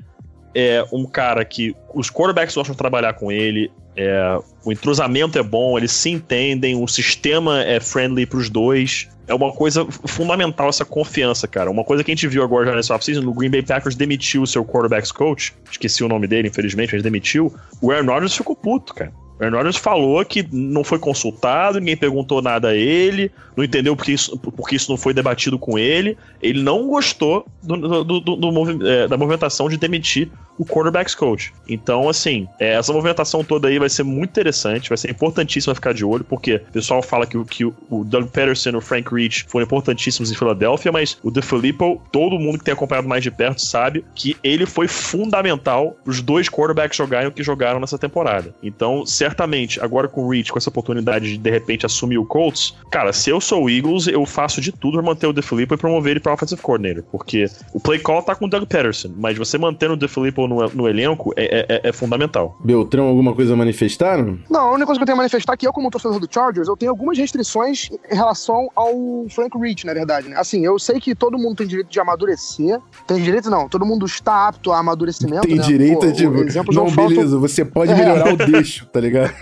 [SPEAKER 2] é, um cara que os quarterbacks gostam de trabalhar com ele, é, o entrosamento é bom, eles se entendem, o sistema é friendly pros dois. É uma coisa fundamental essa confiança, cara. Uma coisa que a gente viu agora já nesse offseason, o Green Bay Packers demitiu o seu quarterbacks coach, esqueci o nome dele, infelizmente, mas demitiu. O Aaron Rodgers ficou puto, cara. O Aaron Rodgers falou que não foi consultado, ninguém perguntou nada a ele, não entendeu porque isso, porque isso não foi debatido com ele. Ele não gostou do, do- do- é, da movimentação de demitir o quarterbacks coach. Então, assim, é, essa movimentação toda aí vai ser muito interessante, vai ser importantíssima ficar de olho, porque o pessoal fala que, que o Doug Peterson e o Frank Reach foram importantíssimos em Filadélfia, mas o DeFilippo, todo mundo que tem acompanhado mais de perto sabe que ele foi fundamental os dois quarterbacks jogarem o que jogaram nessa temporada. Então, certamente, agora com o Reach, com essa oportunidade de de repente assumir o Colts, cara, se eu sou o Eagles, eu faço de tudo pra manter o DeFilippo e promover ele para offensive coordinator, porque o play call tá com o Doug Peterson, mas você mantendo o DeFilippo no, no elenco é, é- é fundamental.
[SPEAKER 1] Beltrão, alguma coisa a manifestar?
[SPEAKER 3] Não, a única coisa que eu tenho a manifestar é que eu, como torcedor do Chargers, eu tenho algumas restrições em relação ao Frank Rich, na verdade, né? Assim, eu sei que todo mundo tem direito de amadurecer. Tem direito, não. Todo mundo está apto a amadurecimento.
[SPEAKER 1] Tem
[SPEAKER 3] né?
[SPEAKER 1] direito,
[SPEAKER 3] Pô,
[SPEAKER 1] é tipo,
[SPEAKER 3] exemplos
[SPEAKER 1] não,
[SPEAKER 3] faltam-
[SPEAKER 1] beleza, você pode
[SPEAKER 3] É.
[SPEAKER 1] melhorar o deixo, tá ligado?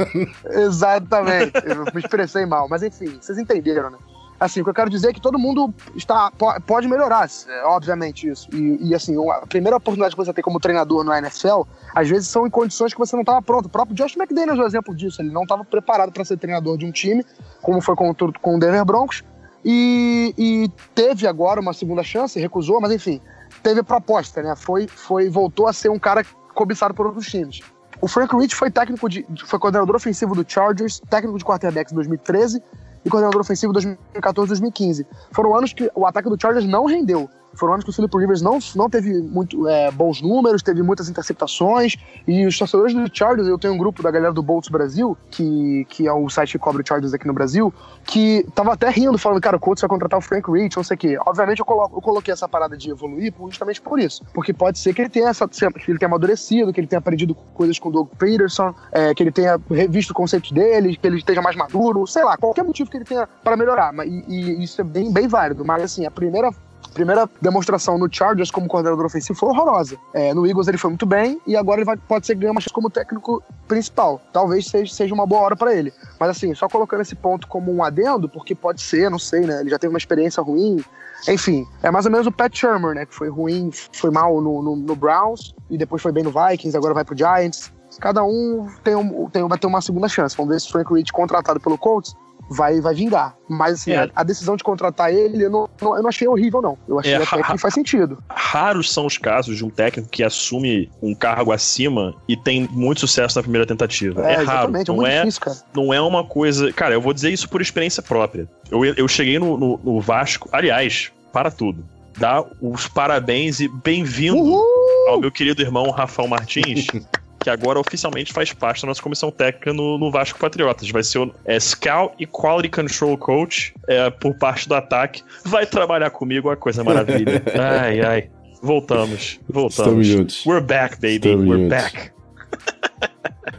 [SPEAKER 3] Exatamente. Eu me expressei mal. Mas enfim, vocês entenderam, né? Assim, o que eu quero dizer é que todo mundo está, po- pode melhorar, é, obviamente, isso. E, e, assim, a primeira oportunidade que você tem como treinador no NFL, às vezes são em condições que você não estava pronto. O próprio Josh McDaniels é um exemplo disso. Ele não estava preparado para ser treinador de um time, como foi com, com o Denver Broncos. E, e teve agora uma segunda chance, recusou, mas enfim, teve proposta, né? Foi, foi, voltou a ser um cara cobiçado por outros times. O Frank Rich foi técnico de, foi coordenador ofensivo do Chargers, técnico de quarterbacks em 2013 e coordenador ofensivo em 2014 2015. Foram anos que o ataque do Chargers não rendeu. Foram anos que o Philip Rivers não, não teve muito é, bons números, teve muitas interceptações. E os torcedores do Chargers, eu tenho um grupo da galera do Bolts Brasil, que, que é o site que cobre o Chargers aqui no Brasil, que tava até rindo, falando, cara, o Colts vai contratar o Frank Rich, não sei o quê. Obviamente eu, coloco, eu coloquei essa parada de evoluir justamente por isso. Porque pode ser que ele tenha, essa, que ele tenha amadurecido, que ele tenha aprendido coisas com o Doug Peterson, é, que ele tenha revisto conceitos dele, que ele esteja mais maduro, sei lá, qualquer motivo que ele tenha para melhorar. E, e isso é bem, bem válido. Mas assim, a primeira primeira demonstração no Chargers como coordenador ofensivo foi horrorosa. É, no Eagles ele foi muito bem e agora ele vai, pode ser ganhe uma chance como técnico principal. Talvez seja, uma boa hora para ele. Mas assim, só colocando esse ponto como um adendo, porque pode ser, não sei, né? Ele já teve uma experiência ruim. Enfim, é mais ou menos o Pat Shermer, né? Que foi ruim, foi mal no, no, no Browns e depois foi bem no Vikings, agora vai pro Giants. Cada um tem, um, tem vai ter uma segunda chance. Vamos ver se o Frank Rich, contratado pelo Colts, vai, vai vingar. Mas assim,
[SPEAKER 2] É.
[SPEAKER 3] a, a decisão de contratar ele, eu não, não- eu não achei horrível, não. Eu achei
[SPEAKER 2] É,
[SPEAKER 3] até que faz sentido.
[SPEAKER 2] Raros são os casos de um técnico que assume um cargo acima e tem muito sucesso na primeira tentativa. É, raro.
[SPEAKER 3] exatamente, é
[SPEAKER 2] Não é,
[SPEAKER 3] difícil,
[SPEAKER 2] não é uma coisa. Cara, eu vou dizer isso por experiência própria. Eu, eu cheguei no, no- no Vasco, aliás, para tudo. Dá os parabéns e bem-vindo ao meu querido irmão Rafael Martins. Que agora oficialmente faz parte da nossa comissão técnica no, no Vasco Patriotas. Vai ser o é, Scout e Quality Control Coach é, por parte do ataque. Vai trabalhar comigo, a coisa maravilha. Ai, ai. Voltamos, voltamos.
[SPEAKER 1] Estamos juntos.
[SPEAKER 2] We're back, baby.
[SPEAKER 1] Estamos
[SPEAKER 2] We're
[SPEAKER 1] juntos.
[SPEAKER 2] back.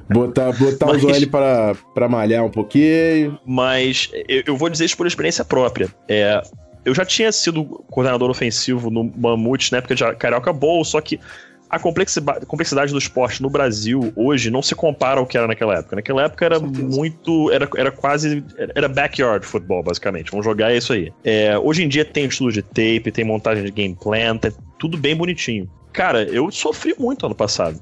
[SPEAKER 1] Botar, botar mas, os OL para, para malhar um pouquinho.
[SPEAKER 2] Mas eu, eu, vou dizer isso por experiência própria. É, eu já tinha sido coordenador ofensivo no Mamute na época de Carioca Bowl, só que a complexidade do esporte no Brasil hoje não se compara ao que era naquela época. Naquela época era muito. Era, era quase. Era backyard futebol, basicamente. Vamos jogar isso aí. É, hoje em dia tem estudo de tape, tem montagem de game plan, tem tudo bem bonitinho. Cara, eu sofri muito ano passado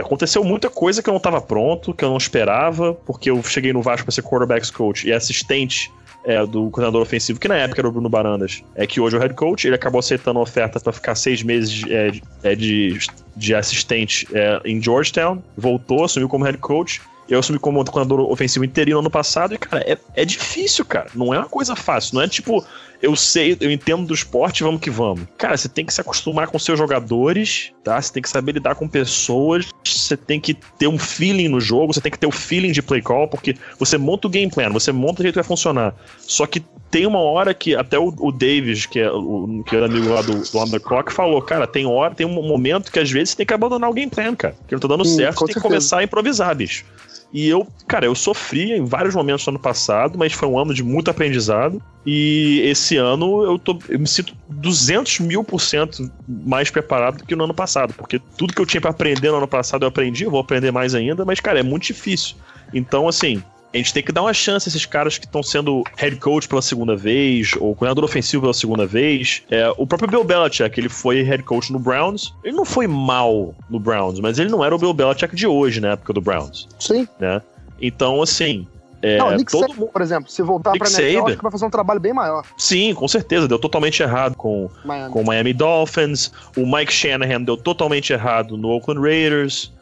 [SPEAKER 2] aconteceu muita coisa que eu não estava pronto, que eu não esperava, porque eu cheguei no Vasco para ser quarterbacks coach e assistente é, do coordenador ofensivo, que na época era o Bruno Barandas, é que hoje é o head coach, ele acabou aceitando a oferta para ficar seis meses é, é, de, de assistente é, em Georgetown, voltou, assumiu como head coach. Eu assumi como coordenador ofensivo interino ano passado e, cara, é, é difícil, cara. Não é uma coisa fácil. Não é tipo, eu sei, eu entendo do esporte, vamos que vamos. Cara, você tem que se acostumar com seus jogadores, tá? Você tem que saber lidar com pessoas, você tem que ter um feeling no jogo, você tem que ter o feeling de play call, porque você monta o game plan, você monta o jeito que vai funcionar. Só que tem uma hora que até o, o Davis, que é o que era amigo lá do, do On The Clock, falou, cara, tem hora, tem um momento que às vezes você tem que abandonar o game plan, cara. Que não tá dando certo, você tem que começar a improvisar, bicho. E eu, cara, eu sofri em vários momentos no ano passado, mas foi um ano de muito aprendizado. E esse ano eu, tô, eu me sinto 200 mil por cento mais preparado do que no ano passado, porque tudo que eu tinha para aprender no ano passado eu aprendi, eu vou aprender mais ainda, mas, cara, é muito difícil. Então, assim, a gente tem que dar uma chance a esses caras que estão sendo head coach pela segunda vez, ou coordenador ofensivo pela segunda vez. É, o próprio Bill Belichick, ele foi head coach no Browns. Ele não foi mal no Browns, mas ele não era o Bill Belichick de hoje, na época do Browns.
[SPEAKER 3] Sim.
[SPEAKER 2] Né? Então, assim, é,
[SPEAKER 3] não, Nick todo mundo, por exemplo, se voltar Nick pra NFL, acho que vai fazer um trabalho bem maior.
[SPEAKER 2] Sim, com certeza, deu totalmente errado com Miami. com o Miami Dolphins. O Mike Shanahan deu totalmente errado no Oakland Raiders.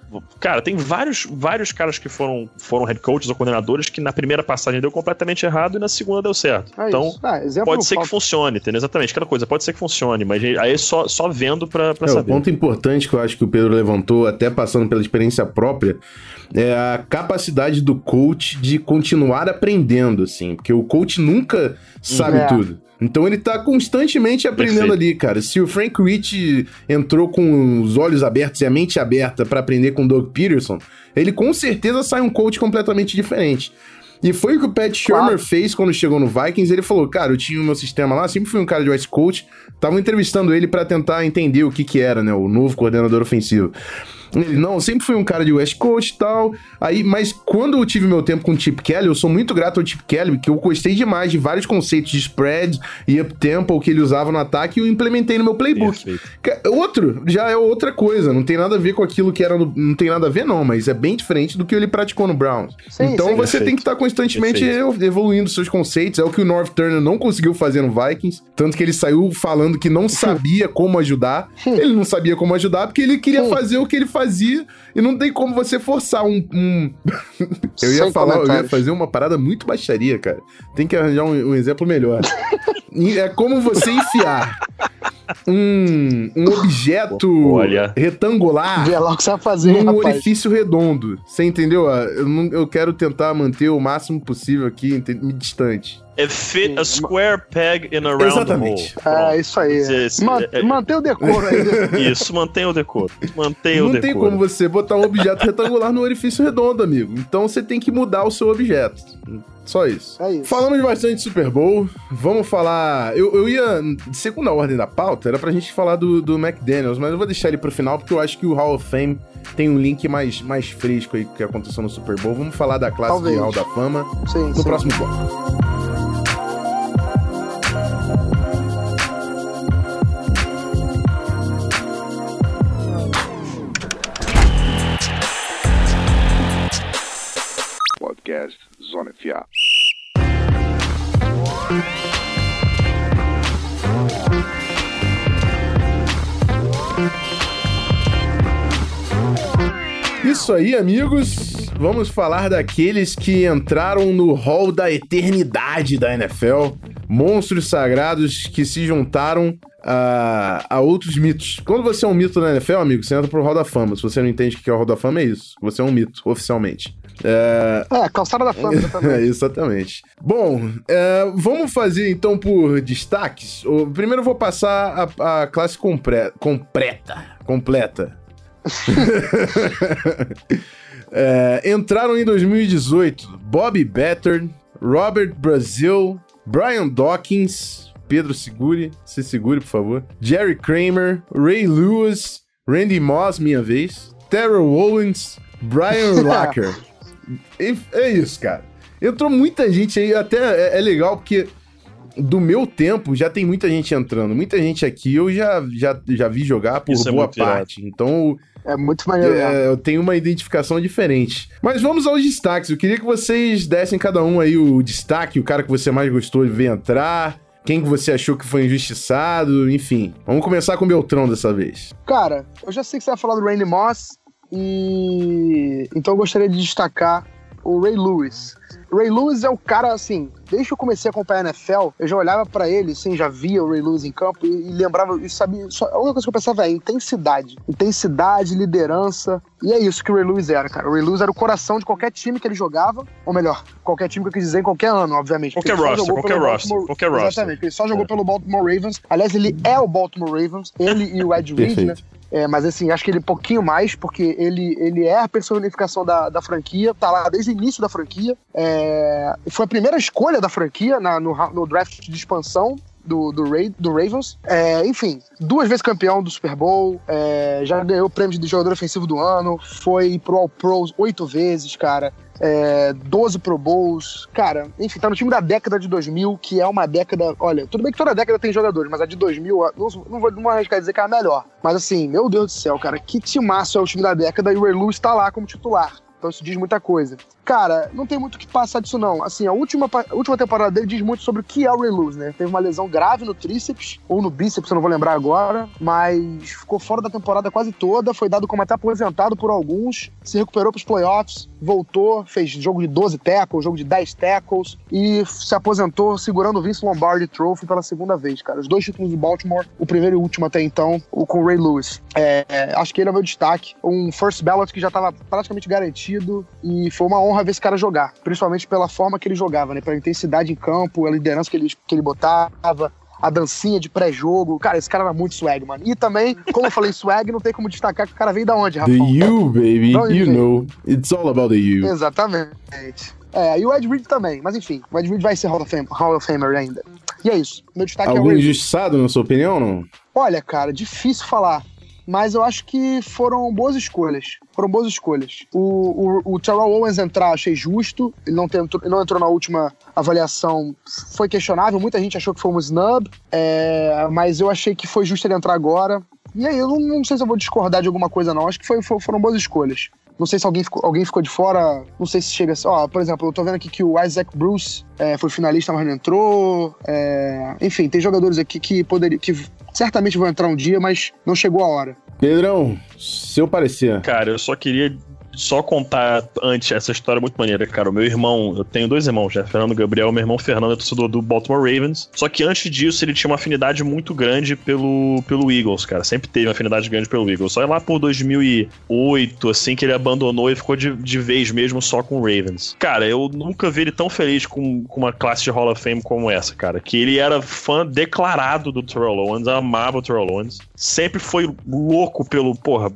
[SPEAKER 2] Cara, tem vários, vários caras que foram, foram head coaches ou coordenadores que na primeira passagem deu completamente errado e na segunda deu certo. É então, ah, pode ser que funcione, entendeu? Exatamente, aquela coisa, pode ser que funcione, mas aí é só, só vendo pra, pra é, saber.
[SPEAKER 1] O ponto importante que eu acho que o Pedro levantou, até passando pela experiência própria, é a capacidade do coach de continuar aprendendo, assim, porque o coach nunca sabe é. tudo. Então ele tá constantemente aprendendo Perfeito. ali, cara. Se o Frank Rich entrou com os olhos abertos e a mente aberta para aprender com o Doug Peterson, ele com certeza sai um coach completamente diferente. E foi o que o Pat Shermer claro. fez quando chegou no Vikings. Ele falou: Cara, eu tinha o meu sistema lá, sempre fui um cara de West Coach. Tava entrevistando ele para tentar entender o que que era, né? O novo coordenador ofensivo. Ele, não, sempre fui um cara de West Coast e tal. Aí, mas quando eu tive meu tempo com o Chip Kelly, eu sou muito grato ao Chip Kelly, que eu gostei demais de vários conceitos de spread e up tempo que ele usava no ataque e eu implementei no meu playbook. Perfeito. Outro, já é outra coisa, não tem nada a ver com aquilo que era no, não tem nada a ver não, mas é bem diferente do que ele praticou no Browns. Sim, então sim, você perfeito. tem que estar tá constantemente perfeito. evoluindo seus conceitos, é o que o North Turner não conseguiu fazer no Vikings, tanto que ele saiu falando que não sabia como ajudar. ele não sabia como ajudar porque ele queria fazer o que ele fazia fazia e não tem como você forçar um. um... eu ia Sem falar, eu ia fazer uma parada muito baixaria, cara. Tem que arranjar um, um exemplo melhor. é como você enfiar um, um objeto Olha. retangular
[SPEAKER 3] Vê lá o que você vai fazer,
[SPEAKER 1] num rapaz. orifício redondo. Você entendeu? Eu, não, eu quero tentar manter o máximo possível aqui, distante.
[SPEAKER 2] É fit a square peg in a round
[SPEAKER 3] Exatamente. hole. É, isso aí. Esse, Man, é, mantém o decoro
[SPEAKER 2] aí. Isso, mantém o decoro. Mantém o decoro. Não
[SPEAKER 1] tem como você botar um objeto retangular no orifício redondo, amigo. Então você tem que mudar o seu objeto. Só isso. É isso. Falamos bastante de Super Bowl. Vamos falar. Eu, eu ia. Segunda ordem da pauta, era pra gente falar do, do McDaniels, mas eu vou deixar ele pro final porque eu acho que o Hall of Fame tem um link mais, mais fresco aí que aconteceu no Super Bowl. Vamos falar da classe Talvez. de Hall da Fama sim, no sim. próximo bloco.
[SPEAKER 4] Podcast Zona FA.
[SPEAKER 1] Isso aí, amigos. Vamos falar daqueles que entraram no hall da eternidade da NFL. Monstros sagrados que se juntaram a, a, outros mitos. Quando você é um mito na NFL, amigo, você entra pro Hall da Fama. Se você não entende o que é o Hall da Fama, é isso. Você é um mito, oficialmente.
[SPEAKER 3] É, é calçada da fama,
[SPEAKER 1] exatamente. exatamente. Bom, é, vamos fazer então por destaques. Primeiro eu vou passar a, a classe completa. Completa. É, entraram em 2018 Bobby Better, Robert Brazil, Brian Dawkins, Pedro Segure, se segure, por favor. Jerry Kramer, Ray Lewis, Randy Moss, minha vez. Terrell Owens, Brian Lacker. E- é isso, cara. Entrou muita gente aí, até é, é legal porque do meu tempo já tem muita gente entrando. Muita gente aqui eu já, já, já vi jogar por
[SPEAKER 2] Isso é
[SPEAKER 1] boa
[SPEAKER 2] irado.
[SPEAKER 1] parte. Então
[SPEAKER 3] É muito mesmo.
[SPEAKER 1] é, eu tenho uma identificação diferente. Mas vamos aos destaques. Eu queria que vocês dessem cada um aí o destaque, o cara que você mais gostou de ver entrar, quem que você achou que foi injustiçado, enfim. Vamos começar com o Beltrão dessa vez.
[SPEAKER 3] Cara, eu já sei que você vai falar do Randy Moss e então eu gostaria de destacar o Ray Lewis. O Ray Lewis é o cara, assim, desde que eu comecei a acompanhar a NFL, eu já olhava pra ele, assim, já via o Ray Lewis em campo e, e lembrava, e sabia, só, a única coisa que eu pensava é intensidade. Intensidade, liderança, e é isso que o Ray Lewis era, cara. O Ray Lewis era o coração de qualquer time que ele jogava, ou melhor, qualquer time que eu quis dizer em qualquer ano, obviamente.
[SPEAKER 2] Qualquer roster, qualquer roster,
[SPEAKER 3] Baltimore-
[SPEAKER 2] qualquer roster.
[SPEAKER 3] Exatamente, ele só jogou pelo Baltimore Ravens. Aliás, ele é o Baltimore Ravens, ele e o Ed Reed, né? É, mas assim, acho que ele um pouquinho mais, porque ele, ele é a personificação da, da franquia, tá lá desde o início da franquia. É, foi a primeira escolha da franquia na- no, no draft de expansão. Do, do, Ra- do Ravens. É, enfim, duas vezes campeão do Super Bowl, é, já ganhou o prêmio de jogador ofensivo do ano, foi pro All Pros oito vezes, cara. É, 12 Pro Bowls, cara, enfim, tá no time da década de 2000, que é uma década. Olha, tudo bem que toda década tem jogadores, mas a de 2000, não, não vou não vou arriscar dizer que é a melhor. Mas assim, meu Deus do céu, cara, que timaço é o time da década e o Ray Lewis tá lá como titular. Então isso diz muita coisa. Cara, não tem muito o que passar disso, não. Assim, a última, a última temporada dele diz muito sobre o que é o Ray Lewis, né? Teve uma lesão grave no tríceps, ou no bíceps, eu não vou lembrar agora, mas ficou fora da temporada quase toda, foi dado como até aposentado por alguns, se recuperou pros playoffs, voltou, fez jogo de 12 tackles, jogo de 10 tackles, e se aposentou segurando o Vince Lombardi Trophy pela segunda vez, cara. Os dois títulos do Baltimore, o primeiro e o último até então, o com o Ray Lewis. É, é, acho que ele é o meu destaque. Um first ballot que já estava praticamente garantido e foi uma honra ver esse cara jogar, principalmente pela forma que ele jogava, né? Pela intensidade em campo, a liderança que ele, que ele botava. A dancinha de pré-jogo. Cara, esse cara era muito swag, mano. E também, como eu falei swag, não tem como destacar que o cara veio da onde,
[SPEAKER 1] The
[SPEAKER 3] Rafa?
[SPEAKER 1] you, baby.
[SPEAKER 3] Não,
[SPEAKER 1] You know. It's all about the you.
[SPEAKER 3] Exatamente. É, e o Ed Reed também, mas enfim, o Ed Reed vai ser Hall of, Fame, Hall of Famer ainda. E é isso. Meu destaque é o
[SPEAKER 1] Algum injustiçado, na sua opinião, não?
[SPEAKER 3] Olha, cara, difícil falar. Mas eu acho que foram boas escolhas. Foram boas escolhas. O, o, o Terrell Owens entrar, achei justo. Ele não, tentou, não entrou na última avaliação. Foi questionável. Muita gente achou que foi um snub. É, mas eu achei que foi justo ele entrar agora. E aí, eu não, não sei se eu vou discordar de alguma coisa, não. Acho que foi, foi- foram boas escolhas. Não sei se alguém ficou, alguém ficou de fora. Não sei se chega. assim- Ó, por exemplo, eu tô vendo aqui que o Isaac Bruce é, foi finalista, mas não entrou. É, enfim, tem jogadores aqui que poderia, que certamente vão entrar um dia, mas não chegou a hora.
[SPEAKER 1] Pedrão, seu parecer.
[SPEAKER 2] Cara, eu só queria só contar antes essa história muito maneira, cara. O meu irmão, eu tenho dois irmãos, né? Fernando Gabriel. Meu irmão Fernando é torcedor do Baltimore Ravens. Só que antes disso, ele tinha uma afinidade muito grande pelo, pelo Eagles, cara. Sempre teve uma afinidade grande pelo Eagles. Só lá por 2008, assim, que ele abandonou e ficou de, de vez mesmo só com o Ravens. Cara, eu nunca vi ele tão feliz com, com uma classe de Hall of Fame como essa, cara. Que ele era fã declarado do Terrell Owens, amava o Terrell Owens. Sempre foi louco pelo, porra,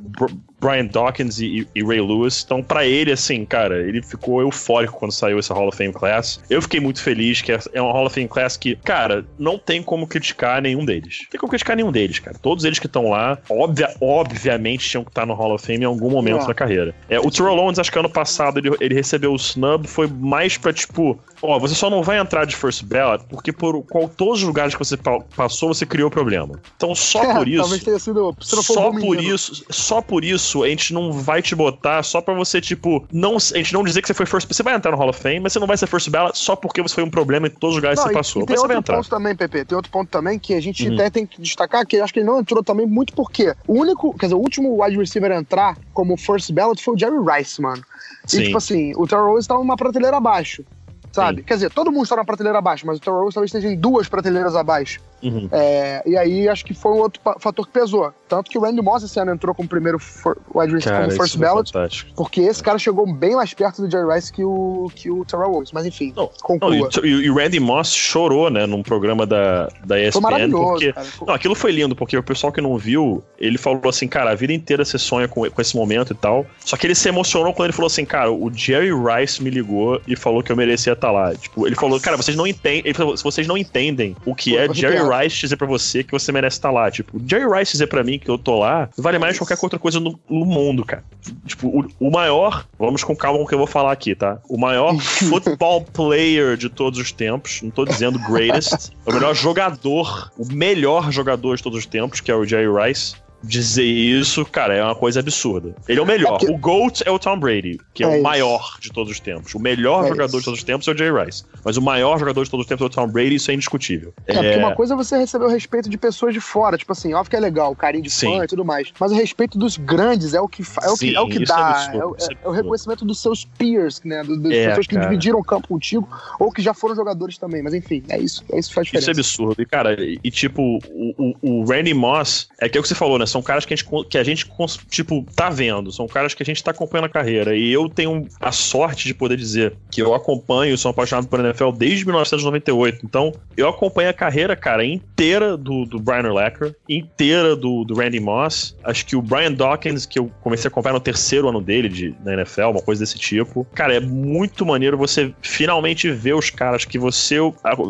[SPEAKER 2] Brian Dawkins e, e Ray Lewis. Então, pra ele, assim, cara, ele ficou eufórico quando saiu essa Hall of Fame Class. Eu fiquei muito feliz que é uma Hall of Fame Class que, cara, não tem como criticar nenhum deles. Não tem como criticar nenhum deles, cara. Todos eles que estão lá, obvia, obviamente, tinham que estar no Hall of Fame em algum momento
[SPEAKER 3] É.
[SPEAKER 2] da carreira. É, o Terrell Owens, acho que ano passado, ele, ele recebeu o snub, foi mais pra, tipo, ó, você só não vai entrar de first ballot porque por qual, todos os lugares que você pa- passou, você criou problema. Então, só por isso...
[SPEAKER 3] Talvez tenha sido.
[SPEAKER 2] Só por isso, só por isso a gente não vai te botar só pra você, tipo, não, a gente não dizer que você foi first. Você vai entrar no Hall of Fame, mas você não vai ser first ballot só porque você foi um problema em todos os lugares
[SPEAKER 3] Não,
[SPEAKER 2] que você
[SPEAKER 3] e-
[SPEAKER 2] passou.
[SPEAKER 3] E tem
[SPEAKER 2] Mas você vai
[SPEAKER 3] outro ponto também, Pepe. Tem outro ponto também que a gente
[SPEAKER 2] Uhum.
[SPEAKER 3] até tem que destacar, que eu acho que ele não entrou também muito porque o único, quer dizer, o último wide receiver a entrar como first ballot foi o Jerry Rice, mano. E
[SPEAKER 2] Sim.
[SPEAKER 3] tipo assim, o Terrell Owens estava uma prateleira abaixo. Sabe?
[SPEAKER 2] Sim.
[SPEAKER 3] Quer dizer, todo mundo está na prateleira abaixo, mas o Terrell Owens talvez esteja em duas prateleiras abaixo.
[SPEAKER 2] Uhum.
[SPEAKER 3] É, e aí acho que foi um outro fator que pesou. Tanto que o Randy Moss esse ano entrou como primeiro for, wide receiver, como first
[SPEAKER 2] é
[SPEAKER 3] ballot, porque esse cara chegou bem mais perto do Jerry Rice que o, que o Terrell Owens. Mas enfim,
[SPEAKER 2] Não,
[SPEAKER 3] conclua.
[SPEAKER 2] e, o- e o Randy Moss chorou, né, num programa da, da ESPN.
[SPEAKER 3] Foi maravilhoso,
[SPEAKER 2] porque,
[SPEAKER 3] cara.
[SPEAKER 2] Não, aquilo foi lindo, porque o pessoal que não viu, ele falou assim, cara, a vida inteira você sonha com, com esse momento e tal. Só que ele se emocionou quando ele falou assim, cara, o Jerry Rice me ligou e falou que eu merecia estar lá. Tipo, ele falou, cara, vocês não entendem. Ele falou, vocês não entendem o que é Jerry. Rice dizer pra você que você merece estar lá. Tipo, Jerry Rice dizer pra mim que eu tô lá vale mais que qualquer outra coisa no, no mundo, cara. Tipo, o, o maior, vamos com calma com o que eu vou falar aqui, tá? O maior football player de todos os tempos, não tô dizendo greatest, é o melhor jogador, o melhor jogador de todos os tempos, que é o Jerry Rice. Dizer isso, cara, é uma coisa absurda. Ele é o melhor.
[SPEAKER 3] É porque-
[SPEAKER 2] O GOAT é o Tom Brady, que é,
[SPEAKER 3] É
[SPEAKER 2] o
[SPEAKER 3] isso.
[SPEAKER 2] maior de todos os tempos. O melhor
[SPEAKER 3] É
[SPEAKER 2] jogador
[SPEAKER 3] isso.
[SPEAKER 2] de todos os tempos é o Jerry Rice. Mas o maior jogador de todos os tempos é o Tom Brady, isso é indiscutível.
[SPEAKER 3] É, porque uma coisa é você receber o respeito de pessoas de fora, tipo assim, óbvio que é legal, carinho de
[SPEAKER 2] Sim.
[SPEAKER 3] fã e tudo mais. Mas o respeito dos grandes é o que, é o que,
[SPEAKER 2] Sim,
[SPEAKER 3] é o que
[SPEAKER 2] é
[SPEAKER 3] dá. é, o-
[SPEAKER 2] é
[SPEAKER 3] é o reconhecimento dos seus peers, né? do- Das
[SPEAKER 2] É,
[SPEAKER 3] pessoas que
[SPEAKER 2] cara.
[SPEAKER 3] dividiram o campo contigo ou que já foram jogadores também. Mas enfim, é isso. É isso que faz
[SPEAKER 2] Isso é
[SPEAKER 3] diferença.
[SPEAKER 2] absurdo. E, cara, e, e, tipo, o, o, o Randy Moss, é que é o que você falou, né? São caras que a gente, que a gente tipo, tá vendo. São caras que a gente tá acompanhando a carreira. E eu tenho a sorte de poder dizer que eu acompanho, sou apaixonado por NFL desde 1998. Então, eu acompanho a carreira, cara, inteira do, do Brian Urlacher, inteira do, do Randy Moss. Acho que o Brian Dawkins, que eu comecei a acompanhar no terceiro ano dele de, na NFL, uma coisa desse tipo. Cara, é muito maneiro você finalmente ver os caras que você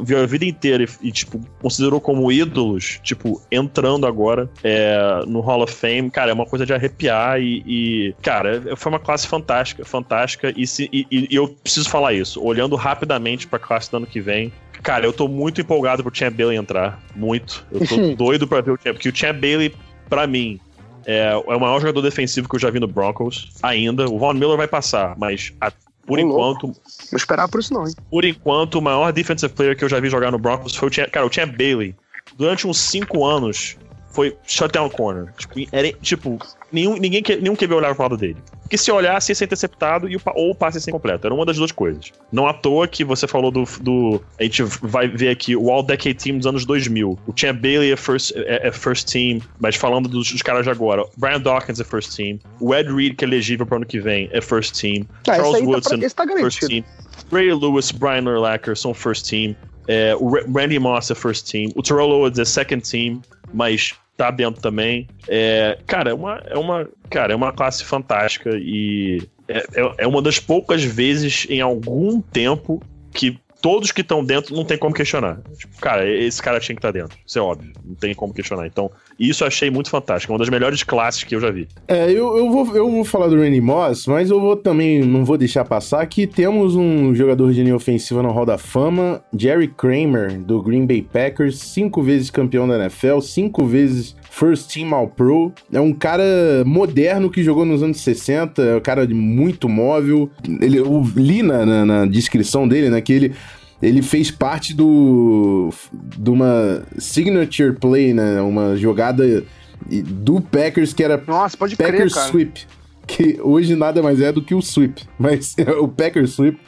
[SPEAKER 2] viu a vida inteira e, e, tipo, considerou como ídolos, tipo, entrando agora é, no Hall of Fame. Cara, é uma coisa de arrepiar e, e, cara, foi uma classe fantástica, fantástica. E, se- e- e- eu preciso falar isso, olhando rapidamente pra classe do ano que vem. Cara, eu tô muito empolgado pro Champ Bailey entrar. Muito. Eu tô doido pra ver o Champ. Porque o Champ Bailey, pra mim, é, é o maior jogador defensivo que eu já vi no Broncos. Ainda. O Von Miller vai passar, mas a- por enquanto,
[SPEAKER 3] Vou esperar por isso não, hein?
[SPEAKER 2] por enquanto, o maior defensive player que eu já vi jogar no Broncos foi o Champ, cara, o Champ Bailey. Durante uns 5 anos, foi shutdown corner. Tipo, era, tipo nenhum, ninguém, nenhum QB olhava pro lado dele. Porque se olhasse, ia ser interceptado e o, ou o passe ia ser incompleto. Era uma das duas coisas. Não à toa que você falou do. do a gente vai ver aqui o All Decade Team dos anos 2000. O Champ Bailey é first, é, é first team, mas falando dos, dos caras de agora, Brian Dawkins é first team. O Ed Reed, que é elegível para ano que vem, é first team.
[SPEAKER 3] Ah,
[SPEAKER 2] Charles
[SPEAKER 3] aí tá,
[SPEAKER 2] Woodson,
[SPEAKER 3] pra, tá
[SPEAKER 2] first team. Ray Lewis, Brian Urlacher são first team. É, o Ra- Randy Moss é first team. O Terrell Owens é second team, mas tá dentro também. É, cara, é uma, é uma, cara, é uma classe fantástica e é, é- é uma das poucas vezes em algum tempo que todos que estão dentro não tem como questionar. Tipo, cara, esse cara tinha que estar dentro. Isso é óbvio. Não tem como questionar. Então, isso eu achei muito fantástico. É uma das melhores classes que eu já vi.
[SPEAKER 1] É, eu, eu, vou, eu vou falar do Randy Moss, mas eu vou também, não vou deixar passar que temos um jogador de linha ofensiva no Hall da Fama, Jerry Kramer, do Green Bay Packers, cinco vezes campeão da NFL, cinco vezes First Team All Pro. É um cara moderno que jogou nos anos 60, é um cara de muito móvel. Ele, eu li na, na, na descrição dele, né, que ele ele fez parte do de uma signature play, né, uma jogada do Packers que era
[SPEAKER 3] Nossa, pode crer,
[SPEAKER 1] Packers
[SPEAKER 3] cara.
[SPEAKER 1] Sweep. Que hoje nada mais é do que o sweep. Mas é o Packers Sweep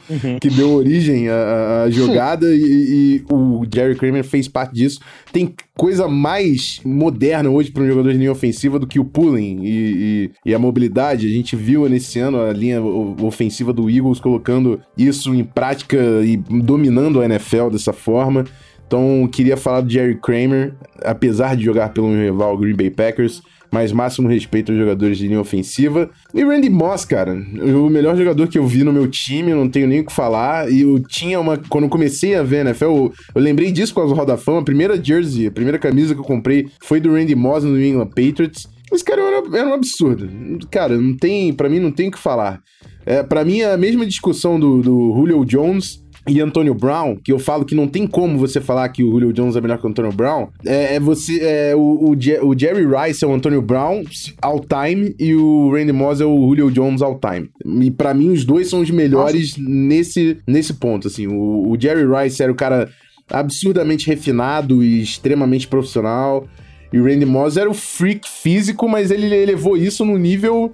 [SPEAKER 1] que deu origem à, à- jogada e, e o Jerry Kramer fez parte disso. Tem coisa mais moderna hoje para um jogador de linha ofensiva do que o pulling e, e- e a mobilidade. A gente viu nesse ano a linha ofensiva do Eagles colocando isso em prática e dominando a NFL dessa forma. Então, queria falar do Jerry Kramer, apesar de jogar pelo rival Green Bay Packers, mas máximo respeito aos jogadores de linha ofensiva. E Randy Moss, cara, o melhor jogador que eu vi no meu time, não tenho nem o que falar. E eu tinha uma. Quando eu comecei a ver NFL, eu, eu lembrei disso com a Roda da Fama. A primeira jersey, a primeira camisa que eu comprei foi do Randy Moss no New England Patriots. Esse cara era, era um absurdo. Cara, não tem. para mim, não tem o que falar. É, para mim, é a mesma discussão do, do Julio Jones e Antonio Brown, que eu falo que não tem como você falar que o Julio Jones é melhor que o Antonio Brown, é, é você. É, o, o, Je- o Jerry Rice é o Antonio Brown all time e o Randy Moss é o Julio Jones all time. E pra mim, os dois são os melhores nesse, nesse ponto. Assim, o, o Jerry Rice era o cara absurdamente refinado e extremamente profissional. E o Randy Moss era o freak físico, mas ele elevou isso no nível,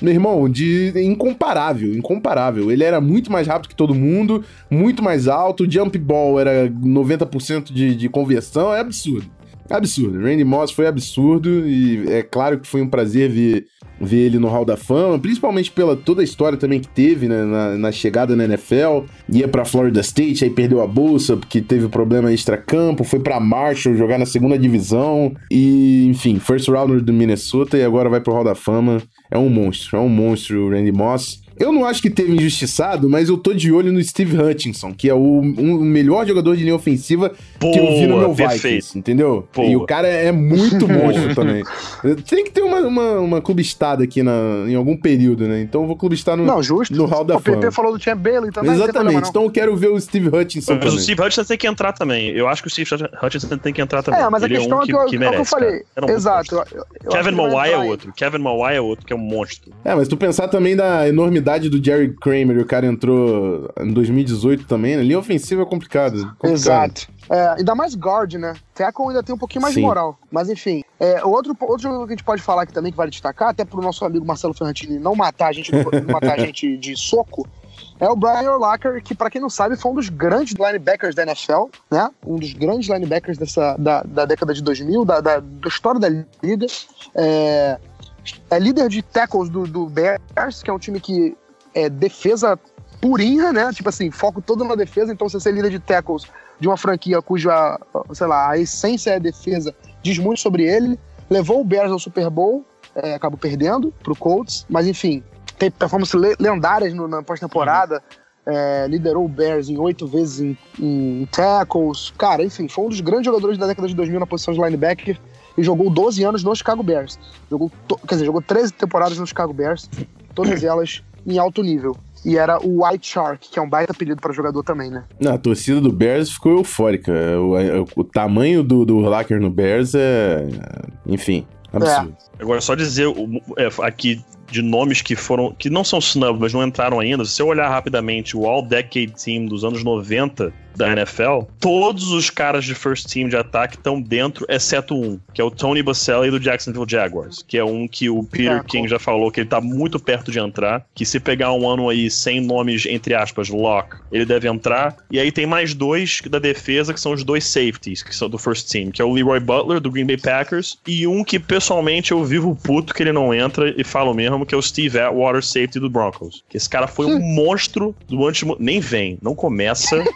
[SPEAKER 1] meu irmão, de incomparável, incomparável. Ele era muito mais rápido que todo mundo, muito mais alto, o jump ball era 90% de, de conversão, é absurdo. Absurdo. Randy Moss foi absurdo e é claro que foi um prazer ver, ver ele no Hall da Fama, principalmente pela toda a história também que teve né, na, na, chegada na NFL. Ia pra Florida State, aí perdeu a bolsa porque teve problema extra-campo, foi pra Marshall jogar na segunda divisão e, enfim, first rounder do Minnesota e agora vai pro Hall da Fama. É um monstro, é um monstro o Randy Moss. Eu não acho que teve injustiçado, mas eu tô de olho no Steve Hutchinson, que é o, um, melhor jogador de linha ofensiva Boa, que eu vi no meu perfeito. Vikings, entendeu? Boa. E o cara é muito monstro também. Tem que ter uma, uma, uma clubistada aqui na, em algum período, né? Então eu vou clubistar no,
[SPEAKER 3] não, justo.
[SPEAKER 1] no Hall da o Fama.
[SPEAKER 3] O PP falou do Champ Bailey também.
[SPEAKER 1] Exatamente, então eu quero ver o Steve Hutchinson mas
[SPEAKER 2] também. o Steve Hutchinson tem que entrar também. Eu acho que o Steve Hutchinson tem que entrar também.
[SPEAKER 3] É, mas Ele a questão é, um que, é que, que, merece, que eu falei. Exato. Eu,
[SPEAKER 2] eu Kevin Mawai é outro. Kevin Mawai é outro, que é um monstro.
[SPEAKER 1] É, mas tu pensar também da enormidade do Jerry Kramer, o cara entrou em 2018 também, né? Linha ofensiva é complicado. complicado.
[SPEAKER 3] Exato. É, ainda mais guard, né? Tackle ainda tem um pouquinho mais Sim. de moral. Mas enfim, é, outro, outro jogo que a gente pode falar aqui também, que vale destacar, até pro nosso amigo Marcelo Ferrantini não matar a gente, não matar a gente de soco, é o Brian Urlacher, que para quem não sabe foi um dos grandes linebackers da NFL, né? Um dos grandes linebackers dessa, da, da década de 2000, da, da, da história da liga. É, é líder de tackles do, do Bears, que é um time que é defesa purinha, né? Tipo assim, foco todo na defesa. Então, você ser líder de tackles de uma franquia cuja, sei lá, a essência é defesa, diz muito sobre ele. Levou o Bears ao Super Bowl, é, acabou perdendo pro Colts, mas enfim, tem performances lendárias no, na pós-temporada. É, liderou o Bears em oito vezes em, em, tackles. Cara, enfim, foi um dos grandes jogadores da década de 2000 na posição de linebacker e jogou 12 anos no Chicago Bears. Jogou, quer dizer, jogou 13 temporadas no Chicago Bears, todas elas em alto nível. E era o White Shark, que é um baita apelido para jogador também, né?
[SPEAKER 1] Não, a torcida do Bears ficou eufórica. O, o, o tamanho do, do Lacker no Bears é. Enfim, absurdo.
[SPEAKER 2] É. Agora, só dizer é, aqui de nomes que foram. que não são snub, mas não entraram ainda. Se você olhar rapidamente o All Decade Team dos anos 90 da NFL, todos os caras de first team de ataque estão dentro, exceto um, que é o Tony Boselli do Jacksonville Jaguars, que é um que o Peter King já falou que ele tá muito perto de entrar, que se pegar um ano aí sem nomes, entre aspas, lock, ele deve entrar. E aí tem mais dois da defesa, que são os dois safeties, que são do first team, que é o Leroy Butler, do Green Bay Packers, e um que pessoalmente eu vivo puto que ele não entra e falo mesmo, que é o Steve Atwater, safety do Broncos. Que esse cara foi um monstro do antes. Nem vem, não começa.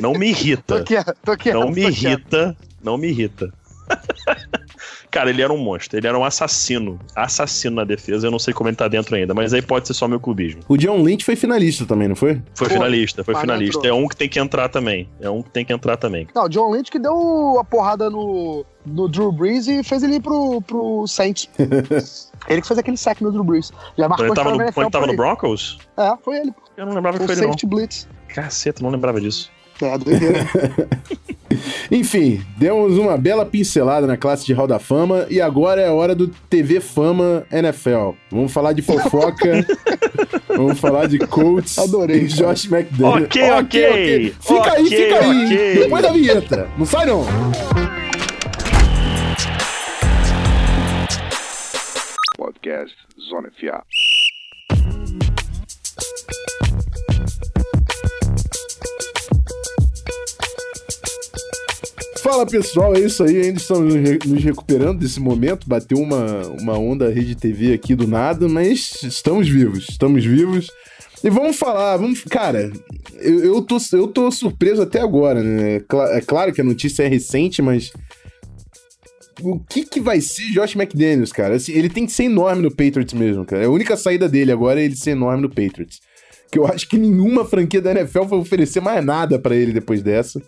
[SPEAKER 2] Não me irrita. tô quieto, tô quieto, não me irrita. Não me irrita. Cara, ele era um monstro, ele era um assassino. Assassino na defesa, eu não sei como ele tá dentro ainda, mas aí pode ser só meu clubismo.
[SPEAKER 1] O John Lynch foi finalista também, não foi?
[SPEAKER 2] Foi finalista, foi finalista. É um que tem que entrar também. É um que tem que entrar também.
[SPEAKER 3] Não, o John Lynch que deu a porrada no, no Drew Brees e fez ele ir pro, pro Saints. ele que fez aquele sack no Drew Brees.
[SPEAKER 2] Já marcou quando ele tava, no, quando tava no Broncos?
[SPEAKER 3] É, foi ele.
[SPEAKER 2] Eu não lembrava que foi ele,
[SPEAKER 3] safety blitz.
[SPEAKER 2] Caceta, não lembrava disso.
[SPEAKER 3] É, doideira.
[SPEAKER 1] Enfim, demos uma bela pincelada na classe de Hall da Fama e agora é a hora do TV Fama NFL. Vamos falar de fofoca, vamos falar de Colts
[SPEAKER 3] Adorei,
[SPEAKER 1] e Josh McDaniels.
[SPEAKER 2] Ok, ok. okay.
[SPEAKER 1] Fica
[SPEAKER 2] okay,
[SPEAKER 1] aí, fica okay. aí. Depois da vinheta. Não sai não.
[SPEAKER 4] Podcast Zona FA.
[SPEAKER 1] Fala pessoal, é isso aí. Ainda estamos nos recuperando desse momento. Bateu uma, uma onda rede TV aqui do nada, mas estamos vivos. Estamos vivos. E vamos falar, vamos. Cara, eu, eu, tô, eu tô surpreso até agora, né? É claro que a notícia é recente, mas. O que que vai ser Josh McDaniels, cara? Assim, ele tem que ser enorme no Patriots mesmo, cara. A única saída dele agora é ele ser enorme no Patriots. Que eu acho que nenhuma franquia da NFL vai oferecer mais nada para ele depois dessa.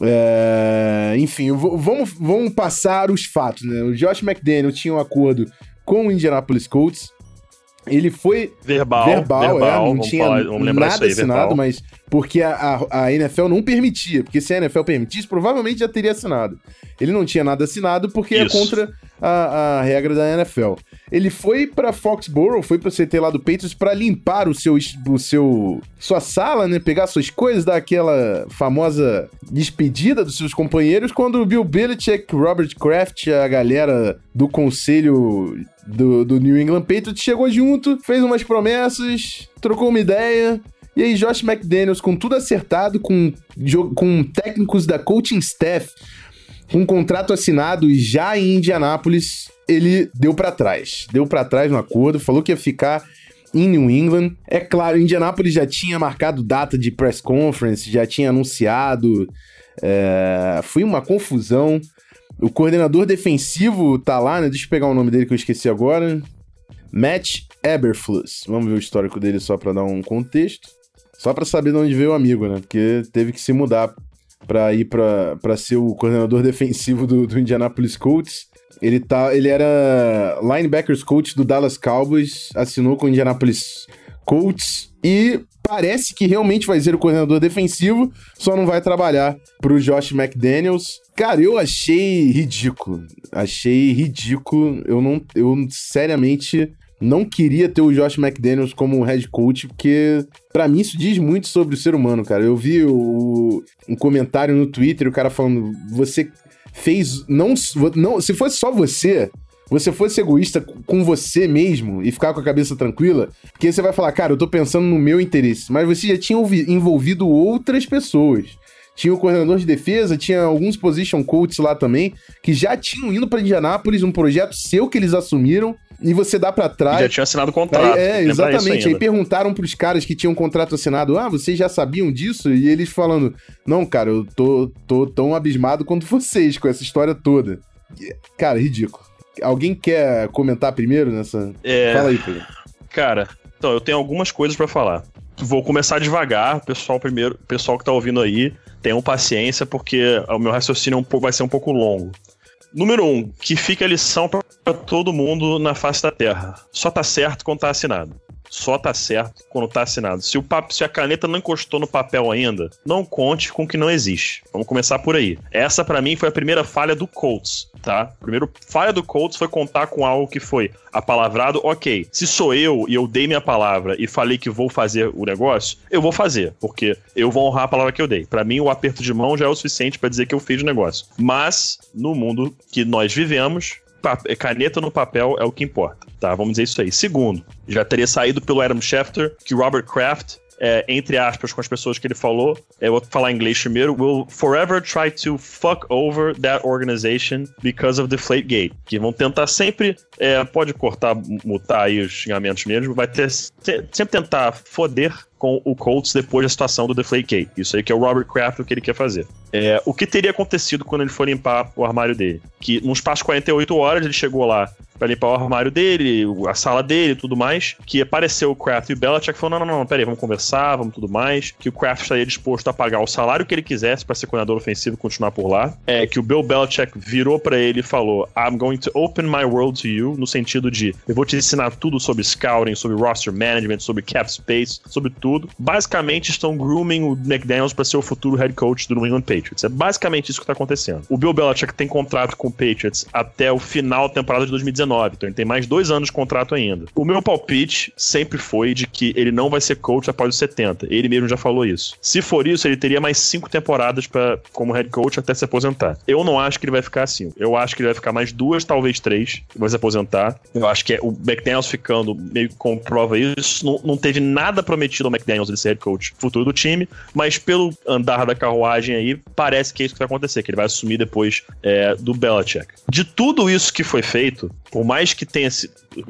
[SPEAKER 1] É, enfim, vamos, vamos passar os fatos, né? O Josh McDaniel tinha um acordo com o Indianapolis Colts. Ele foi
[SPEAKER 2] verbal,
[SPEAKER 1] verbal, verbal é, não tinha falar, nada aí, assinado, verbal. mas porque a, a, a, NFL não permitia, porque se a NFL permitisse, provavelmente já teria assinado. Ele não tinha nada assinado porque é Isso. é contra a, a regra da NFL. Ele foi para Foxborough, foi para o CT lá do Patriots para limpar o seu, o seu sua sala, né? Pegar suas coisas, dar aquela famosa despedida dos seus companheiros quando o Bill Belichick, Robert Kraft, a galera do conselho do, do New England Patriots chegou junto, fez umas promessas, trocou uma ideia. E aí, Josh McDaniels, com tudo acertado, com, com técnicos da coaching staff um contrato assinado já em Indianápolis, ele deu para trás. Deu para trás no acordo, falou que ia ficar em New England. É claro, Indianápolis já tinha marcado data de press conference, já tinha anunciado. É... Foi uma confusão. O coordenador defensivo tá lá, né? Deixa eu pegar o nome dele que eu esqueci agora. Matt Eberflus. Vamos ver o histórico dele só para dar um contexto. Só para saber de onde veio o amigo, né? Porque teve que se mudar para ir para ser o coordenador defensivo do, do Indianapolis Colts. Ele, tá, ele era linebackers coach do Dallas Cowboys, assinou com o Indianapolis Colts e parece que realmente vai ser o coordenador defensivo, só não vai trabalhar pro Josh McDaniels. Cara, eu achei ridículo. Achei ridículo. Eu não. Eu seriamente não queria ter o Josh McDaniels como head coach, porque para mim isso diz muito sobre o ser humano, cara. Eu vi o, um comentário no Twitter, o cara falando: você fez. Não, não, se fosse só você, você fosse egoísta com você mesmo e ficar com a cabeça tranquila, porque você vai falar, cara, eu tô pensando no meu interesse, mas você já tinha envolvido outras pessoas. Tinha o coordenador de defesa, tinha alguns position coaches lá também, que já tinham ido para Indianápolis, um projeto seu que eles assumiram, e você dá para trás.
[SPEAKER 2] já tinha assinado o contrato.
[SPEAKER 1] Aí, é, exatamente. Aí perguntaram pros caras que tinham um contrato assinado: ah, vocês já sabiam disso? E eles falando: não, cara, eu tô, tô tão abismado quanto vocês com essa história toda. Cara, ridículo. Alguém quer comentar primeiro nessa?
[SPEAKER 2] É...
[SPEAKER 1] Fala aí, Pedro.
[SPEAKER 2] Cara, então, eu tenho algumas coisas para falar. Vou começar devagar, pessoal primeiro, pessoal que tá ouvindo aí, tenham paciência, porque o meu raciocínio é vai ser um pouco longo. Número um, que fica a lição para todo mundo na face da Terra. Só tá certo quando tá assinado só tá certo quando tá assinado. Se, o papo, se a caneta não encostou no papel ainda, não conte com o que não existe. Vamos começar por aí. Essa, para mim, foi a primeira falha do Colts, tá? A primeira falha do Colts foi contar com algo que foi apalavrado, ok. Se sou eu e eu dei minha palavra e falei que vou fazer o negócio, eu vou fazer, porque eu vou honrar a palavra que eu dei. Para mim, o aperto de mão já é o suficiente para dizer que eu fiz o negócio. Mas, no mundo que nós vivemos, caneta no papel é o que importa, tá? Vamos dizer isso aí. Segundo, já teria saído pelo Adam Schefter que Robert Kraft é, entre aspas, com as pessoas que ele falou, eu vou falar em inglês primeiro, will forever try to fuck over that organization because of Deflategate. Que vão tentar sempre, é, pode cortar, mutar aí os xingamentos mesmo, vai ter, sempre tentar foder com o Colts depois da situação do Deflategate. Isso aí que é o Robert Kraft o que ele quer fazer. É, o que teria acontecido quando ele for limpar o armário dele? Que espaço de 48 horas ele chegou lá para limpar o armário dele, a sala dele e tudo mais, que apareceu o Kraft e o Belichick falou, não, não, não, peraí, vamos conversar, vamos tudo mais, que o Kraft estaria disposto a pagar o salário que ele quisesse para ser coordenador ofensivo e continuar por lá, é que o Bill Belichick virou para ele e falou, I'm going to open my world to you, no sentido de, eu vou te ensinar tudo sobre scouting, sobre roster management, sobre cap space, sobre tudo. Basicamente estão grooming o McDaniels para ser o futuro head coach do New England Patriots. É basicamente isso que tá acontecendo. O Bill Belichick tem contrato com o Patriots até o final da temporada de 2019 19, então ele tem mais dois anos de contrato ainda. O meu palpite sempre foi de que ele não vai ser coach após os 70. Ele mesmo já falou isso. Se for isso, ele teria mais cinco temporadas para como head coach até se aposentar. Eu não acho que ele vai ficar assim. Eu acho que ele vai ficar mais duas, talvez três, vai se aposentar. Eu acho que é, o McDaniels ficando meio que comprova isso. Não, não teve nada prometido ao McDaniels de ser head coach futuro do time, mas pelo andar da carruagem aí, parece que é isso que vai acontecer, que ele vai assumir depois é, do Belichick. De tudo isso que foi feito, por mais que tenha.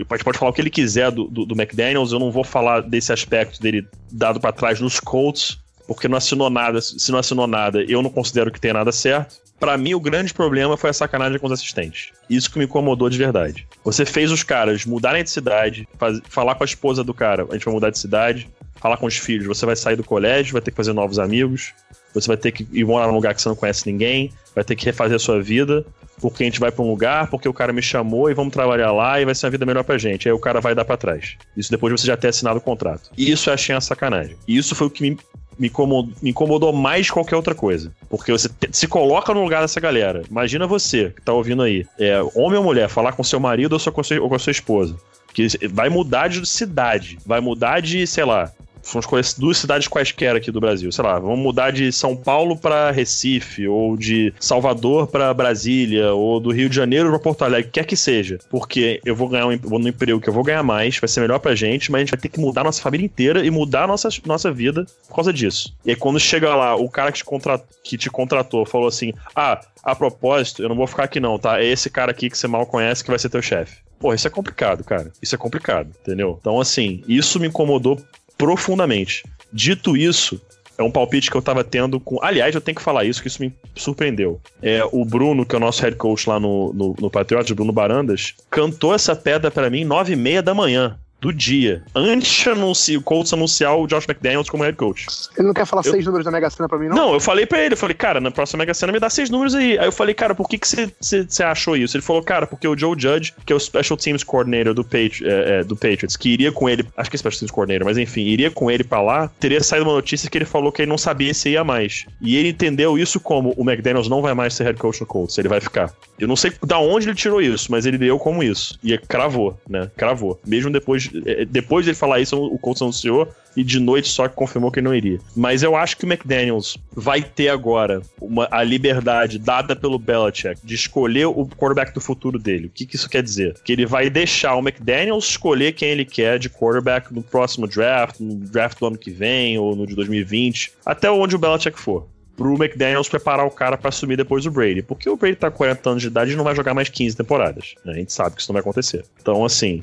[SPEAKER 2] Pode, pode falar o que ele quiser do, do, do McDaniels, eu não vou falar desse aspecto dele dado para trás nos Colts, porque não assinou nada. Se não assinou nada, eu não considero que tenha nada certo. Para mim, o grande problema foi a sacanagem com os assistentes. Isso que me incomodou de verdade. Você fez os caras mudarem de cidade, faz, falar com a esposa do cara, a gente vai mudar de cidade, falar com os filhos, você vai sair do colégio, vai ter que fazer novos amigos, você vai ter que ir morar num lugar que você não conhece ninguém, vai ter que refazer a sua vida porque a gente vai para um lugar, porque o cara me chamou e vamos trabalhar lá e vai ser uma vida melhor pra gente. Aí o cara vai dar para trás. Isso depois de você já ter assinado o contrato. E isso eu achei uma sacanagem. E isso foi o que me, me, incomodou, me incomodou mais que qualquer outra coisa. Porque você te, se coloca no lugar dessa galera. Imagina você que tá ouvindo aí, é, homem ou mulher, falar com seu marido ou, sua, com, seu, ou com a sua esposa. Que vai mudar de cidade, vai mudar de, sei lá, vamos escolher duas cidades quaisquer aqui do Brasil, sei lá, vamos mudar de São Paulo para Recife, ou de Salvador para Brasília, ou do Rio de Janeiro para Porto Alegre, quer que seja, porque eu vou ganhar um, vou no emprego que eu vou ganhar mais, vai ser melhor pra gente, mas a gente vai ter que mudar nossa família inteira e mudar nossa, nossa vida por causa disso. E aí quando chega lá, o cara que te, contra, que te contratou falou assim: ah, a propósito, eu não vou ficar aqui não, tá? É esse cara aqui que você mal conhece que vai ser teu chefe. Pô, isso é complicado, cara. Isso é complicado, entendeu? Então, assim, isso me incomodou profundamente. Dito isso, é um palpite que eu tava tendo com. Aliás, eu tenho que falar isso, que isso me surpreendeu. É, o Bruno, que é o nosso head coach lá no, no, no Patriots, Bruno Barandas, cantou essa pedra para mim nove e meia da manhã do dia, antes de o Colts anunciar o Josh McDaniels como head coach.
[SPEAKER 3] Ele não quer falar
[SPEAKER 2] Eu-
[SPEAKER 3] seis números da Mega Sena pra mim, não?
[SPEAKER 2] Não, eu falei pra ele, eu falei, cara, na próxima Mega Sena me dá seis números aí. Aí eu falei, cara, por que que você achou isso? Ele falou, cara, porque o Joe Judge, que é o Special Teams Coordinator do, Patri é, é, do Patriots, que iria com ele, acho que é Special Teams Coordinator, mas enfim, iria com ele pra lá, teria saído uma notícia que ele falou que ele não sabia se ia mais. E ele entendeu isso como o McDaniels não vai mais ser head coach no Colts, ele vai ficar. Eu não sei da onde ele tirou isso, mas ele deu como isso. E cravou, né? Cravou. Mesmo depois, é, depois de ele falar isso, o Colts anunciou e de noite só que confirmou que ele não iria. Mas eu acho que o McDaniels vai ter agora uma, a liberdade dada pelo Belichick de escolher o quarterback do futuro dele. O que, que isso quer dizer? Que ele vai deixar o McDaniels escolher quem ele quer de quarterback no próximo draft, no draft do ano que vem ou no de 2020, até onde o Belichick for. Pro McDaniels preparar o cara pra assumir depois o Brady. Porque o Brady tá com 40 anos de idade e não vai jogar mais 15 temporadas. né? A gente sabe que isso não vai acontecer. Então, assim,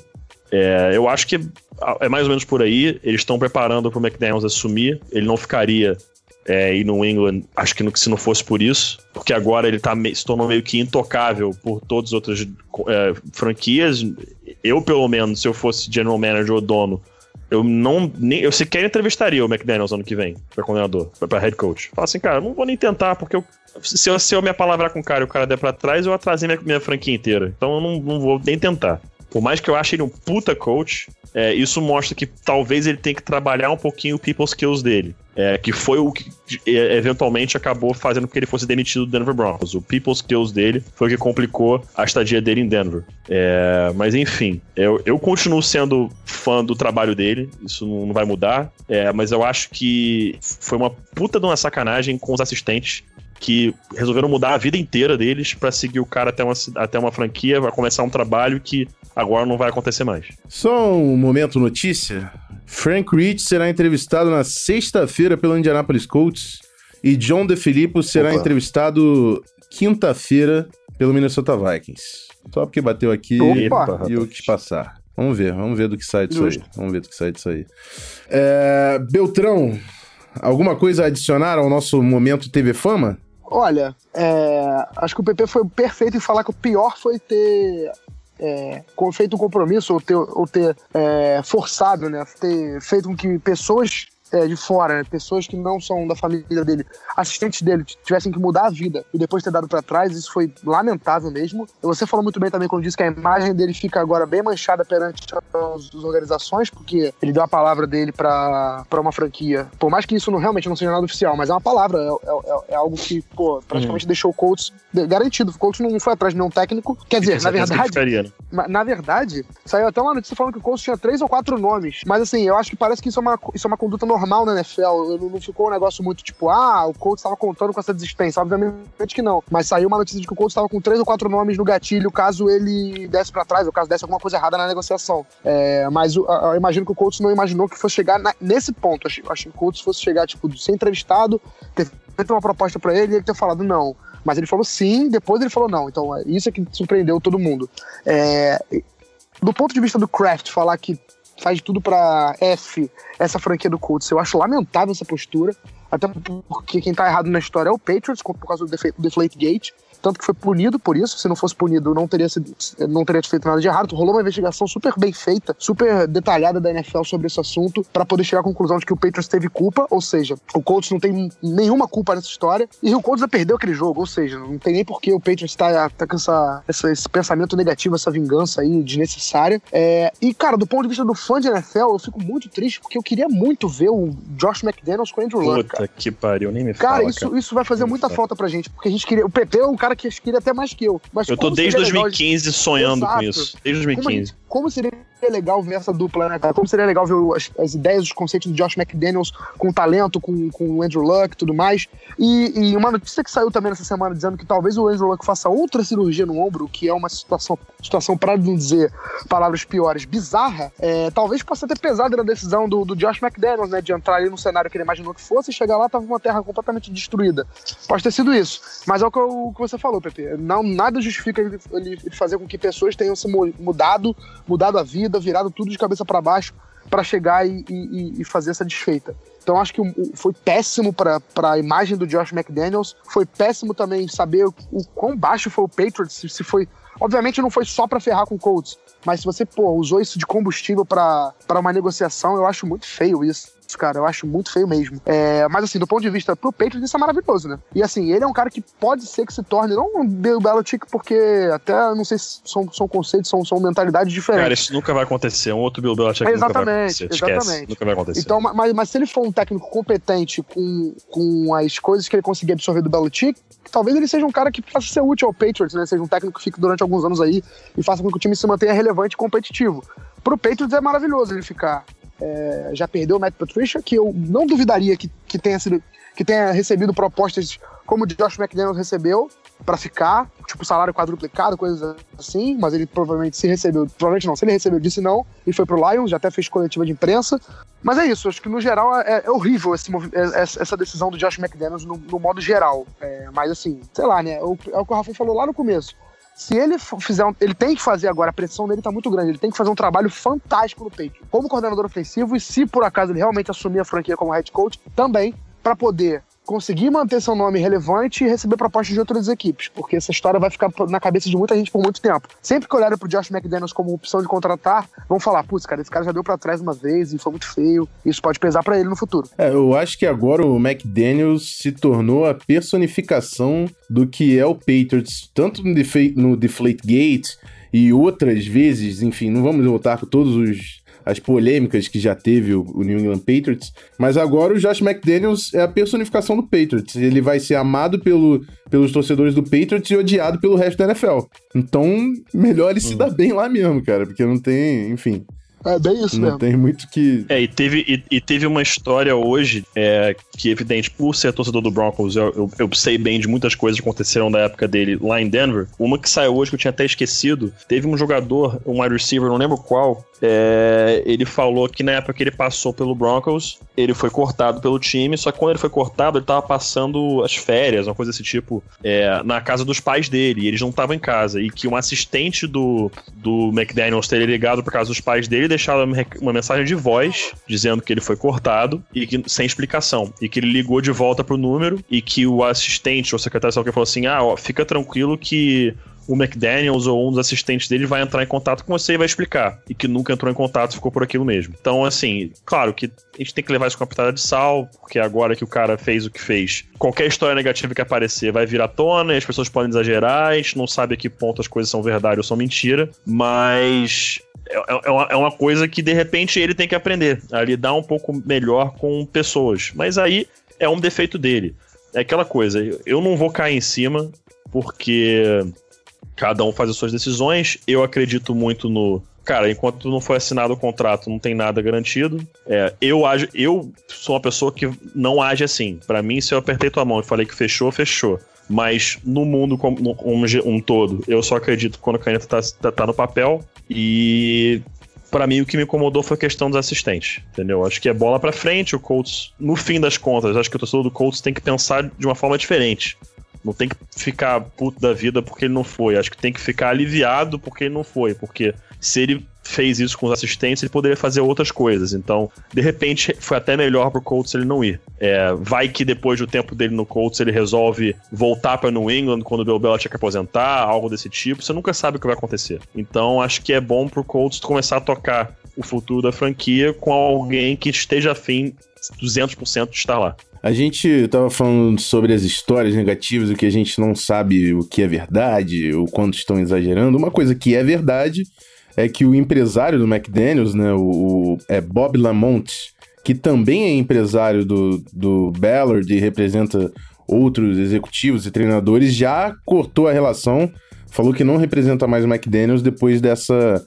[SPEAKER 2] é, eu acho que é mais ou menos por aí. Eles estão preparando pro McDaniels assumir. Ele não ficaria é, em New England, acho que no- se não fosse por isso. Porque agora ele tá, se tornou meio que intocável por todas as outras é, franquias. Eu, pelo menos, se eu fosse general manager ou dono, eu não. Nem, eu sequer entrevistaria o McDaniels ano que vem pra coordenador, pra head coach. Fala assim, cara, não vou nem tentar, porque eu, se, eu, se eu me palavrar com o cara e o cara der pra trás, eu atrasei minha, minha franquia inteira. Então eu não, não vou nem tentar. Por mais que eu ache ele um puta coach, é, isso mostra que talvez ele tenha que trabalhar um pouquinho o people skills dele. É, que foi o que é, eventualmente acabou fazendo com que ele fosse demitido do Denver Broncos. O people skills dele foi o que complicou a estadia dele em Denver. É, mas enfim, eu, eu continuo sendo fã do trabalho dele, isso não, vai mudar. É, mas eu acho que foi uma puta de uma sacanagem com os assistentes que resolveram mudar a vida inteira deles pra seguir o cara até uma, até uma franquia, vai começar um trabalho que agora não vai acontecer mais.
[SPEAKER 1] Só um momento notícia. Frank Rich será entrevistado na sexta-feira pelo Indianapolis Colts e John DeFilippo será
[SPEAKER 3] Opa.
[SPEAKER 1] entrevistado quinta-feira pelo Minnesota Vikings. Só porque bateu aqui
[SPEAKER 3] Opa.
[SPEAKER 1] e eu quis passar. Vamos ver, vamos ver do que sai disso
[SPEAKER 3] Justo.
[SPEAKER 1] aí. Vamos ver do que sai disso aí. É, Beltrão, alguma coisa a adicionar ao nosso momento TV Fama?
[SPEAKER 3] Olha, é, acho que o PP foi perfeito em falar que o pior foi ter é, feito um compromisso ou ter, ou ter é, forçado, né? Ter feito com que pessoas é, de fora, né, pessoas que não são da família dele, assistentes dele, tivessem que mudar a vida e depois ter dado pra trás, isso foi lamentável mesmo. E você falou muito bem também quando disse que a imagem dele fica agora bem manchada perante as, organizações, porque ele deu a palavra dele pra pra uma franquia. Por mais que isso não, realmente não seja nada oficial, mas é uma palavra, é, é- é algo que, pô, praticamente deixou o Colts garantido. O Colts não foi atrás de nenhum técnico. Quer dizer, na
[SPEAKER 2] ele
[SPEAKER 3] verdade,
[SPEAKER 2] ficaria, né?
[SPEAKER 3] Na verdade, saiu até uma notícia falando que o Colts tinha três ou quatro nomes. Mas assim, eu acho que parece que isso é uma, isso é uma conduta normal na NFL. Não, ficou um negócio muito tipo, ah, o Colts estava contando com essa desistência. Obviamente que não. Mas saiu uma notícia de que o Colts estava com três ou quatro nomes no gatilho caso ele desse pra trás, ou caso desse alguma coisa errada na negociação. É, mas a- eu imagino que o Colts não imaginou que fosse chegar na- nesse ponto. Acho, acho que o Colts fosse chegar, tipo, de ser entrevistado, ter feito uma proposta pra ele e ele ter falado não. Mas ele falou sim, depois ele falou não. Então, é isso é que surpreendeu todo mundo. É, do ponto de vista do Kraft, falar que faz tudo pra F essa franquia do Colts, eu acho lamentável essa postura. Até porque quem tá errado na história é o Patriots, por causa do Deflate Gate. Tanto que foi punido por isso. Se não fosse punido, não teria, sido, não teria feito nada de errado. Rolou uma investigação super bem feita, super detalhada da NFL sobre esse assunto, pra poder chegar à conclusão de que o Patriots teve culpa. Ou seja, o Colts não tem nenhuma culpa nessa história. E o Colts já perdeu aquele jogo. Ou seja, não tem nem por que o Patriots tá, tá com essa, essa- esse pensamento negativo, essa vingança aí desnecessária. É, e, cara, do ponto de vista do fã de NFL, eu fico muito triste porque eu queria muito ver o Josh McDaniels com o Andrew Luck.
[SPEAKER 2] Puta que pariu, nem me
[SPEAKER 3] Cara,
[SPEAKER 2] fala,
[SPEAKER 3] isso,
[SPEAKER 2] cara.
[SPEAKER 3] isso vai fazer muita falta pra gente, porque a gente queria. O PP é um cara que queria até mais que eu. Mas
[SPEAKER 2] Eu tô desde
[SPEAKER 3] seria legal
[SPEAKER 2] 2015 sonhando com
[SPEAKER 3] Exato.
[SPEAKER 2] isso. Desde
[SPEAKER 3] Como, a
[SPEAKER 2] 2015.
[SPEAKER 3] Como seria legal ver essa dupla, né, cara? Como seria legal ver as, as ideias, os conceitos do Josh McDaniels com talento, com, com o Andrew Luck e tudo mais. E, e, uma notícia que saiu também nessa semana dizendo que talvez o Andrew Luck faça outra cirurgia no ombro, que é uma situação, situação para não dizer palavras piores, bizarra, é, talvez possa ter pesado na decisão do, do Josh McDaniels, né, de entrar ali no cenário que ele imaginou que fosse e chegar lá tava uma terra completamente destruída. Pode ter sido isso. Mas é o que, o que você falou, Pepe. Não, nada justifica ele, ele fazer com que pessoas tenham se mudado, mudado a vida, virado tudo de cabeça para baixo para chegar e, e, e, fazer essa desfeita. Então acho que foi péssimo para a imagem do Josh McDaniels. Foi péssimo também saber o, o quão baixo foi o Patriots, se, se foi. Obviamente não foi só para ferrar com o Colts, mas se você pô, usou isso de combustível para uma negociação, eu acho muito feio isso cara. Eu acho muito feio mesmo. É, mas, assim, do ponto de vista pro Patriots, isso é maravilhoso, né? E, assim, ele é um cara que pode ser que se torne, não um Bill Belichick, porque até, não sei se são, são conceitos, são, são mentalidades diferentes. Cara,
[SPEAKER 2] isso nunca vai acontecer. Um outro Bill Belichick
[SPEAKER 3] exatamente,
[SPEAKER 2] nunca vai acontecer.
[SPEAKER 3] Exatamente.
[SPEAKER 2] Esquece, nunca vai acontecer.
[SPEAKER 3] Então, mas, mas se ele for um técnico competente com, com as coisas que ele conseguir absorver do Belichick, talvez ele seja um cara que faça ser útil ao Patriots, né? Seja um técnico que fique durante alguns anos aí e faça com que o time se mantenha relevante e competitivo. Pro Patriots é maravilhoso ele ficar é, já perdeu o Matt Patricia, que eu não duvidaria que, que, tenha, sido, que tenha recebido propostas como o Josh McDaniels recebeu para ficar, tipo salário quadruplicado, coisas assim, mas ele provavelmente se recebeu, provavelmente não, se ele recebeu, disse não e foi pro Lions, já até fez coletiva de imprensa. Mas é isso, acho que no geral é, é horrível esse, é, essa decisão do Josh McDaniels no, no modo geral. É, mas assim, sei lá, né? É o, é o que o Rafa falou lá no começo se ele fizer um, ele tem que fazer agora, a pressão dele tá muito grande, ele tem que fazer um trabalho fantástico no peito, como coordenador ofensivo, e se por acaso ele realmente assumir a franquia como head coach, também para poder conseguir manter seu nome relevante e receber propostas de outras equipes, porque essa história vai ficar na cabeça de muita gente por muito tempo. Sempre que olharem pro Josh McDaniels como opção de contratar, vão falar, putz, cara, esse cara já deu para trás uma vez e foi muito feio, isso pode pesar para ele no futuro.
[SPEAKER 1] É, eu acho que agora o McDaniels se tornou a personificação do que é o Patriots, tanto no, Defa no Deflate Gate e outras vezes, enfim, não vamos voltar com todos os as polêmicas que já teve o, o, New England Patriots. Mas agora o Josh McDaniels é a personificação do Patriots. Ele vai ser amado pelo, pelos torcedores do Patriots e odiado pelo resto da NFL. Então, melhor ele hum. se dar bem lá mesmo, cara, porque não tem, enfim.
[SPEAKER 3] É bem isso
[SPEAKER 1] Não
[SPEAKER 3] mesmo.
[SPEAKER 1] tem muito que.
[SPEAKER 2] É, e teve, e, e teve uma história hoje é, que, evidente, por ser torcedor do Broncos, eu, eu, eu, sei bem de muitas coisas que aconteceram na época dele lá em Denver. Uma que saiu hoje que eu tinha até esquecido. Teve um jogador, um wide receiver, não lembro qual, é, ele falou que na época que ele passou pelo Broncos, ele foi cortado pelo time, só que quando ele foi cortado, ele tava passando as férias, uma coisa desse tipo, é, na casa dos pais dele, e eles não estavam em casa, e que um assistente do, do McDaniels teria ligado por casa dos pais dele e deixado uma mensagem de voz dizendo que ele foi cortado e que sem explicação, e que ele ligou de volta pro número e que o assistente ou secretário saúde falou assim: "Ah, ó, fica tranquilo que o McDaniels ou um dos assistentes dele vai entrar em contato com você e vai explicar. E que nunca entrou em contato, ficou por aquilo mesmo. Então, assim, claro que a gente tem que levar isso com a pitada de sal, porque agora que o cara fez o que fez, qualquer história negativa que aparecer vai vir à tona e as pessoas podem exagerar, a gente não sabe a que ponto as coisas são verdade ou são mentira, mas é, é, é, é uma coisa que de repente ele tem que aprender a lidar um pouco melhor com pessoas. Mas aí é um defeito dele. É aquela coisa, eu não vou cair em cima, porque Cada um faz as suas decisões. Eu acredito muito no. Cara, enquanto não foi assinado o contrato, não tem nada garantido. É, eu, age, eu sou uma pessoa que não age assim. Para mim, se eu apertei tua mão e falei que fechou, fechou. Mas no mundo como um, um, todo, eu só acredito quando a caneta tá, tá, tá no papel. E para mim o que me incomodou foi a questão dos assistentes, entendeu? Acho que é bola para frente, o Colts, no fim das contas, acho que o torcedor do Colts tem que pensar de uma forma diferente. Não tem que ficar puto da vida porque ele não foi. Acho que tem que ficar aliviado porque ele não foi. Porque se ele fez isso com os assistentes, ele poderia fazer outras coisas. Então, de repente, foi até melhor pro Colts ele não ir. É, vai que depois do tempo dele no Colts ele resolve voltar para New England quando o Bill Belichick aposentar, algo desse tipo. Você nunca sabe o que vai acontecer. Então, acho que é bom pro Colts começar a tocar o futuro da franquia com alguém que esteja afim 200% de estar lá.
[SPEAKER 1] A gente tava falando sobre as histórias negativas, o que a gente não sabe o que é verdade, o quanto estão exagerando. Uma coisa que é verdade é que o empresário do McDaniels, né, o, o é Bob Lamont, que também é empresário do, do Ballard e representa outros executivos e treinadores, já cortou a relação, falou que não representa mais o McDaniels depois dessa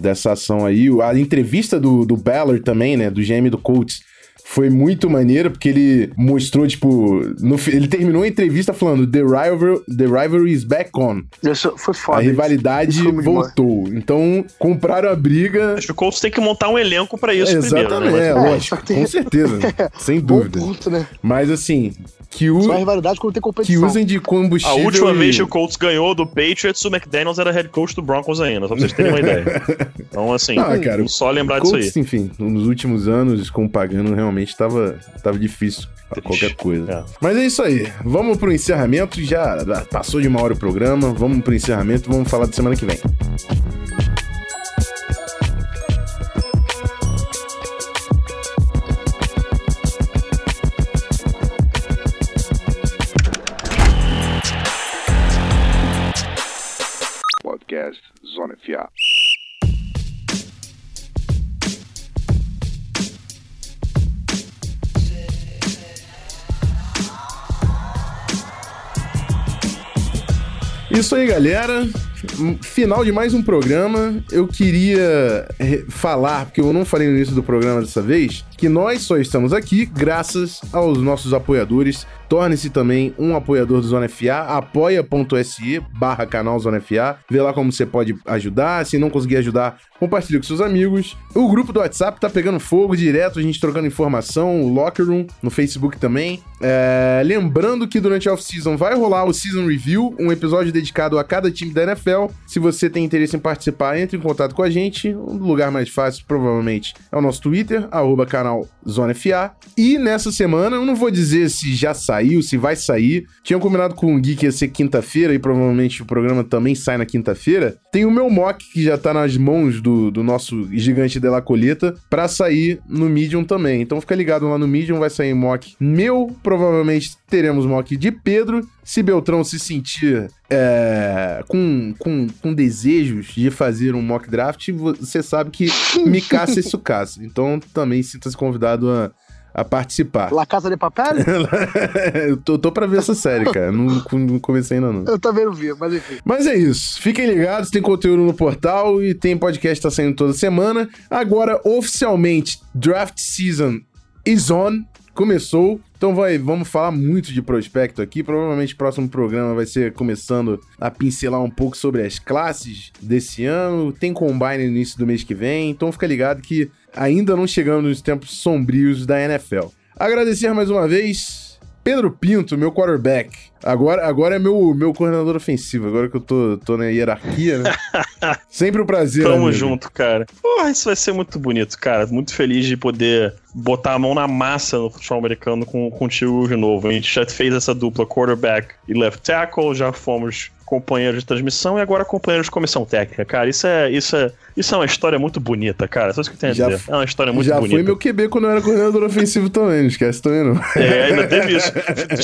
[SPEAKER 1] dessa ação aí. A entrevista do, do Ballard também, né? Do GM do Colts foi muito maneiro, porque ele mostrou, tipo. No, ele terminou a entrevista falando: The rivalry, the rivalry is back on.
[SPEAKER 3] Isso foi foda.
[SPEAKER 1] A rivalidade voltou. Então, compraram a briga.
[SPEAKER 2] Acho que o Colts tem que montar um elenco pra isso
[SPEAKER 1] Exatamente,
[SPEAKER 2] primeiro, né?
[SPEAKER 1] é,
[SPEAKER 2] Mas-
[SPEAKER 1] lógico,
[SPEAKER 3] que-
[SPEAKER 1] com certeza. sem
[SPEAKER 3] Bom
[SPEAKER 1] dúvida.
[SPEAKER 3] ponto, né?
[SPEAKER 1] Mas assim, que,
[SPEAKER 3] Só a rivalidade quando tem
[SPEAKER 1] que
[SPEAKER 3] competição.
[SPEAKER 1] usem de
[SPEAKER 2] A
[SPEAKER 1] combustível.
[SPEAKER 2] última
[SPEAKER 1] e-
[SPEAKER 2] vez que o Colts ganhou do Patriots, o McDaniels era head coach do Broncos ainda, só pra vocês terem uma ideia. Então, assim,
[SPEAKER 1] Ah, cara,
[SPEAKER 2] só lembrar disso aí.
[SPEAKER 1] Colts, enfim, nos últimos anos, com o Pagano, realmente tava, tava difícil qualquer coisa.
[SPEAKER 2] É.
[SPEAKER 1] Mas é isso aí. Vamos pro encerramento. Já passou de uma hora o programa. Vamos pro encerramento. Vamos falar da semana que vem. Isso aí, galera. Final de mais um programa. Eu queria eh, falar, porque eu não falei no início do programa dessa vez, que nós só estamos aqui graças aos nossos apoiadores. Torne-se também um apoiador do Zona FA, apoia.se barra canal Zona FA. Vê lá como você pode ajudar. Se não conseguir ajudar, compartilhe com seus amigos. O grupo do WhatsApp tá pegando fogo direto, a gente trocando informação, o Locker Room no Facebook também. É, lembrando que durante a off-season vai rolar o Season Review, um episódio dedicado a cada time da NFL. Se você tem interesse em participar, entre em contato com a gente. O lugar mais fácil, provavelmente, é o nosso Twitter, arroba canal Zona FA. E nessa semana, eu não vou dizer se já saiu, se vai sair. Tinha combinado com o Gui que ia ser quinta-feira, e provavelmente o programa também sai na quinta-feira. Tem o meu mock, que já tá nas mãos do, do nosso gigante de la pra sair no Medium também. Então fica ligado lá no Medium, vai sair mock meu, provavelmente teremos mock de Pedro. Se Beltrão se sentir é, com, com, com desejos de fazer um mock draft, você sabe que me caça e sucaça. Então também sinta-se convidado a, a participar.
[SPEAKER 3] La Casa de Papel?
[SPEAKER 1] eu tô, tô pra ver essa série, cara. Não, não comecei ainda não.
[SPEAKER 3] Eu também não vi, mas enfim.
[SPEAKER 1] Mas é isso. Fiquem ligados, tem conteúdo no portal e tem podcast que tá saindo toda semana. Agora, oficialmente, Draft Season is on. Começou. Então vai, vamos falar muito de prospecto aqui. Provavelmente o próximo programa vai ser começando a pincelar um pouco sobre as classes desse ano. Tem combine no início do mês que vem. Então fica ligado que ainda não chegamos nos tempos sombrios da NFL. Agradecer mais uma vez Pedro Pinto, meu quarterback. Agora, agora é meu, meu coordenador ofensivo, agora que eu tô, tô na hierarquia, né? Sempre um prazer.
[SPEAKER 2] Tamo
[SPEAKER 1] amigo.
[SPEAKER 2] junto, cara. Porra, isso vai ser muito bonito, cara. Muito feliz de poder botar a mão na massa no futebol americano com, contigo de novo. A gente já fez essa dupla quarterback e left tackle, já fomos companheiros de transmissão e agora companheiros de comissão técnica, cara. Isso é, isso é, isso é uma história muito bonita, cara. Só isso que eu tenho a
[SPEAKER 1] Já
[SPEAKER 2] dizer.
[SPEAKER 1] f-
[SPEAKER 2] É uma história muito
[SPEAKER 1] Já
[SPEAKER 2] bonita.
[SPEAKER 1] foi meu QB quando eu era coordenador ofensivo também, não esquece também não.
[SPEAKER 2] É, ainda teve isso.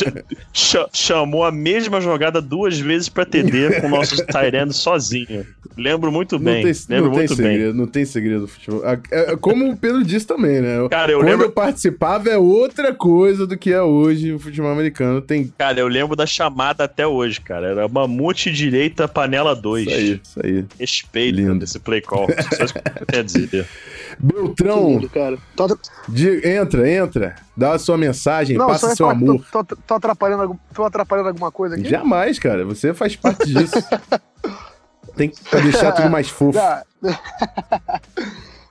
[SPEAKER 2] Ch- chamou a mesma jogada duas vezes pra TD com o nosso Tyrande sozinho. Lembro muito bem.
[SPEAKER 1] não tem,
[SPEAKER 2] lembro
[SPEAKER 1] não tem
[SPEAKER 2] muito bem.
[SPEAKER 1] segredo, não tem segredo do futebol. É- é Como o Pedro disse também, né?
[SPEAKER 2] Cara, eu
[SPEAKER 1] Quando
[SPEAKER 2] lembro-
[SPEAKER 1] eu participava é outra coisa do que é hoje o futebol americano. Tem
[SPEAKER 2] Cara, eu lembro da chamada até hoje, cara. Era mamute direita, panela 2.
[SPEAKER 1] isso aí, isso aí.
[SPEAKER 2] Respeito
[SPEAKER 1] Lindo.
[SPEAKER 2] desse play call. Só isso que eu tenho a dizer.
[SPEAKER 1] Beltrão,
[SPEAKER 3] lindo, cara. Tô,
[SPEAKER 1] de- entra, entra. Dá a sua mensagem,
[SPEAKER 3] não,
[SPEAKER 1] passa seu amor.
[SPEAKER 3] Tô, tô, tô atrapalhando, tô atrapalhando alguma coisa aqui?
[SPEAKER 1] Jamais, cara. Você faz parte disso. Tem que deixar tudo mais fofo.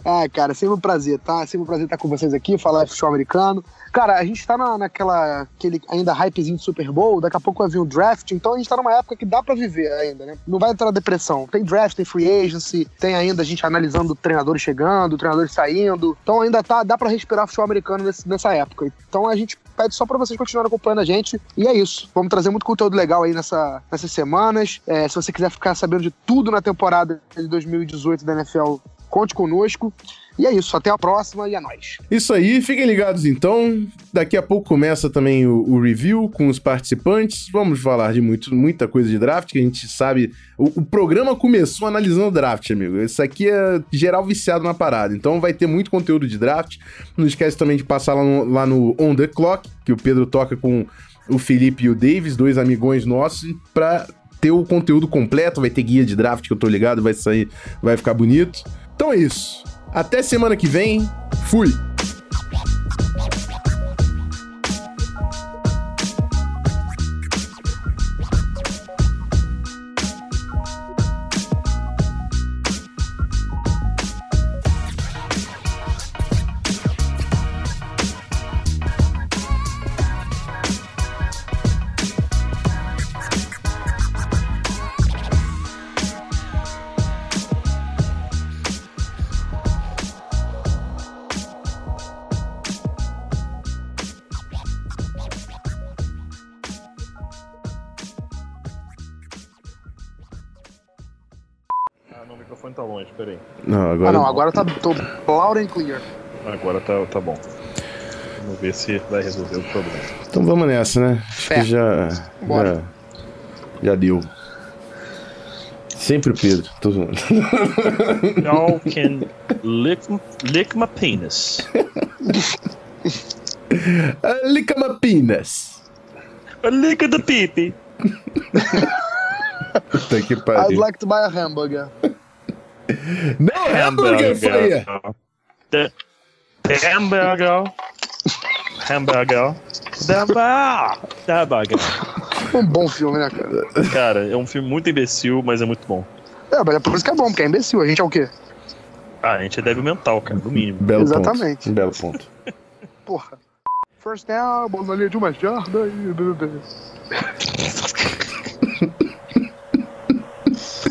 [SPEAKER 3] Ah, cara, sempre um prazer, tá? Sempre um prazer estar com vocês aqui, falar de futebol americano. Cara, a gente tá na, naquela, aquele ainda hypezinho de Super Bowl, daqui a pouco vai vir o draft, então a gente tá numa época que dá pra viver ainda, né? Não vai entrar na depressão. Tem draft, tem free agency, tem ainda a gente analisando treinadores chegando, treinadores saindo. Então ainda tá, dá pra respirar futebol americano nesse- nessa época. Então a gente pede só pra vocês continuarem acompanhando a gente. E é isso. Vamos trazer muito conteúdo legal aí nessa, nessas semanas. É, se você quiser ficar sabendo de tudo na temporada de 2018 da NFL, conte conosco. E é isso. Até a próxima e é nóis.
[SPEAKER 1] Isso aí, fiquem ligados então. Daqui a pouco começa também o, o review com os participantes. Vamos falar de muito, muita coisa de draft, que a gente sabe. O, o programa começou analisando draft, amigo. Isso aqui é geral viciado na parada. Então vai ter muito conteúdo de draft. Não esquece também de passar lá no, lá no On The Clock, que o Pedro toca com o Felipe e o Davis, dois amigões nossos, pra ter o conteúdo completo. Vai ter guia de draft que eu tô ligado, vai sair, vai ficar bonito. Então é isso. Até semana que vem. Fui.
[SPEAKER 2] Não,
[SPEAKER 1] agora.
[SPEAKER 3] Ah, não, agora tá tô loud and clear.
[SPEAKER 2] Agora tá, tá bom. Vamos ver se vai resolver o problema.
[SPEAKER 1] Então vamos nessa, né? Acho
[SPEAKER 3] É.
[SPEAKER 1] que já.
[SPEAKER 3] Bora.
[SPEAKER 1] Já, já deu. Sempre o Pedro. Tô zoando.
[SPEAKER 2] Y'all can lick, lick my penis.
[SPEAKER 1] Ah, Lick my penis.
[SPEAKER 2] Lick the pipi.
[SPEAKER 1] Puta que
[SPEAKER 3] I'd
[SPEAKER 1] pariu.
[SPEAKER 3] like to buy a hamburger.
[SPEAKER 1] Não, hambúrguer, Faria.
[SPEAKER 2] The- Hamburger. Hamburger. Hamburger. Hamburger.
[SPEAKER 3] Um bom filme, né, cara?
[SPEAKER 2] Cara, é um filme muito imbecil, mas é muito bom.
[SPEAKER 3] É, mas é por isso que é bom, porque é imbecil. A gente é o quê?
[SPEAKER 2] Ah, a gente é débil mental, cara, no mínimo.
[SPEAKER 1] Belo
[SPEAKER 3] Exatamente.
[SPEAKER 1] ponto. Um belo ponto.
[SPEAKER 3] Porra. First down, bola na linha de uma jarda e...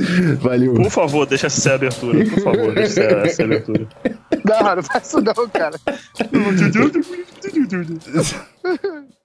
[SPEAKER 1] Valeu.
[SPEAKER 2] Por favor, deixa essa ser a abertura. Por favor, deixa essa ser a- abertura.
[SPEAKER 3] Não, não faz isso não, cara.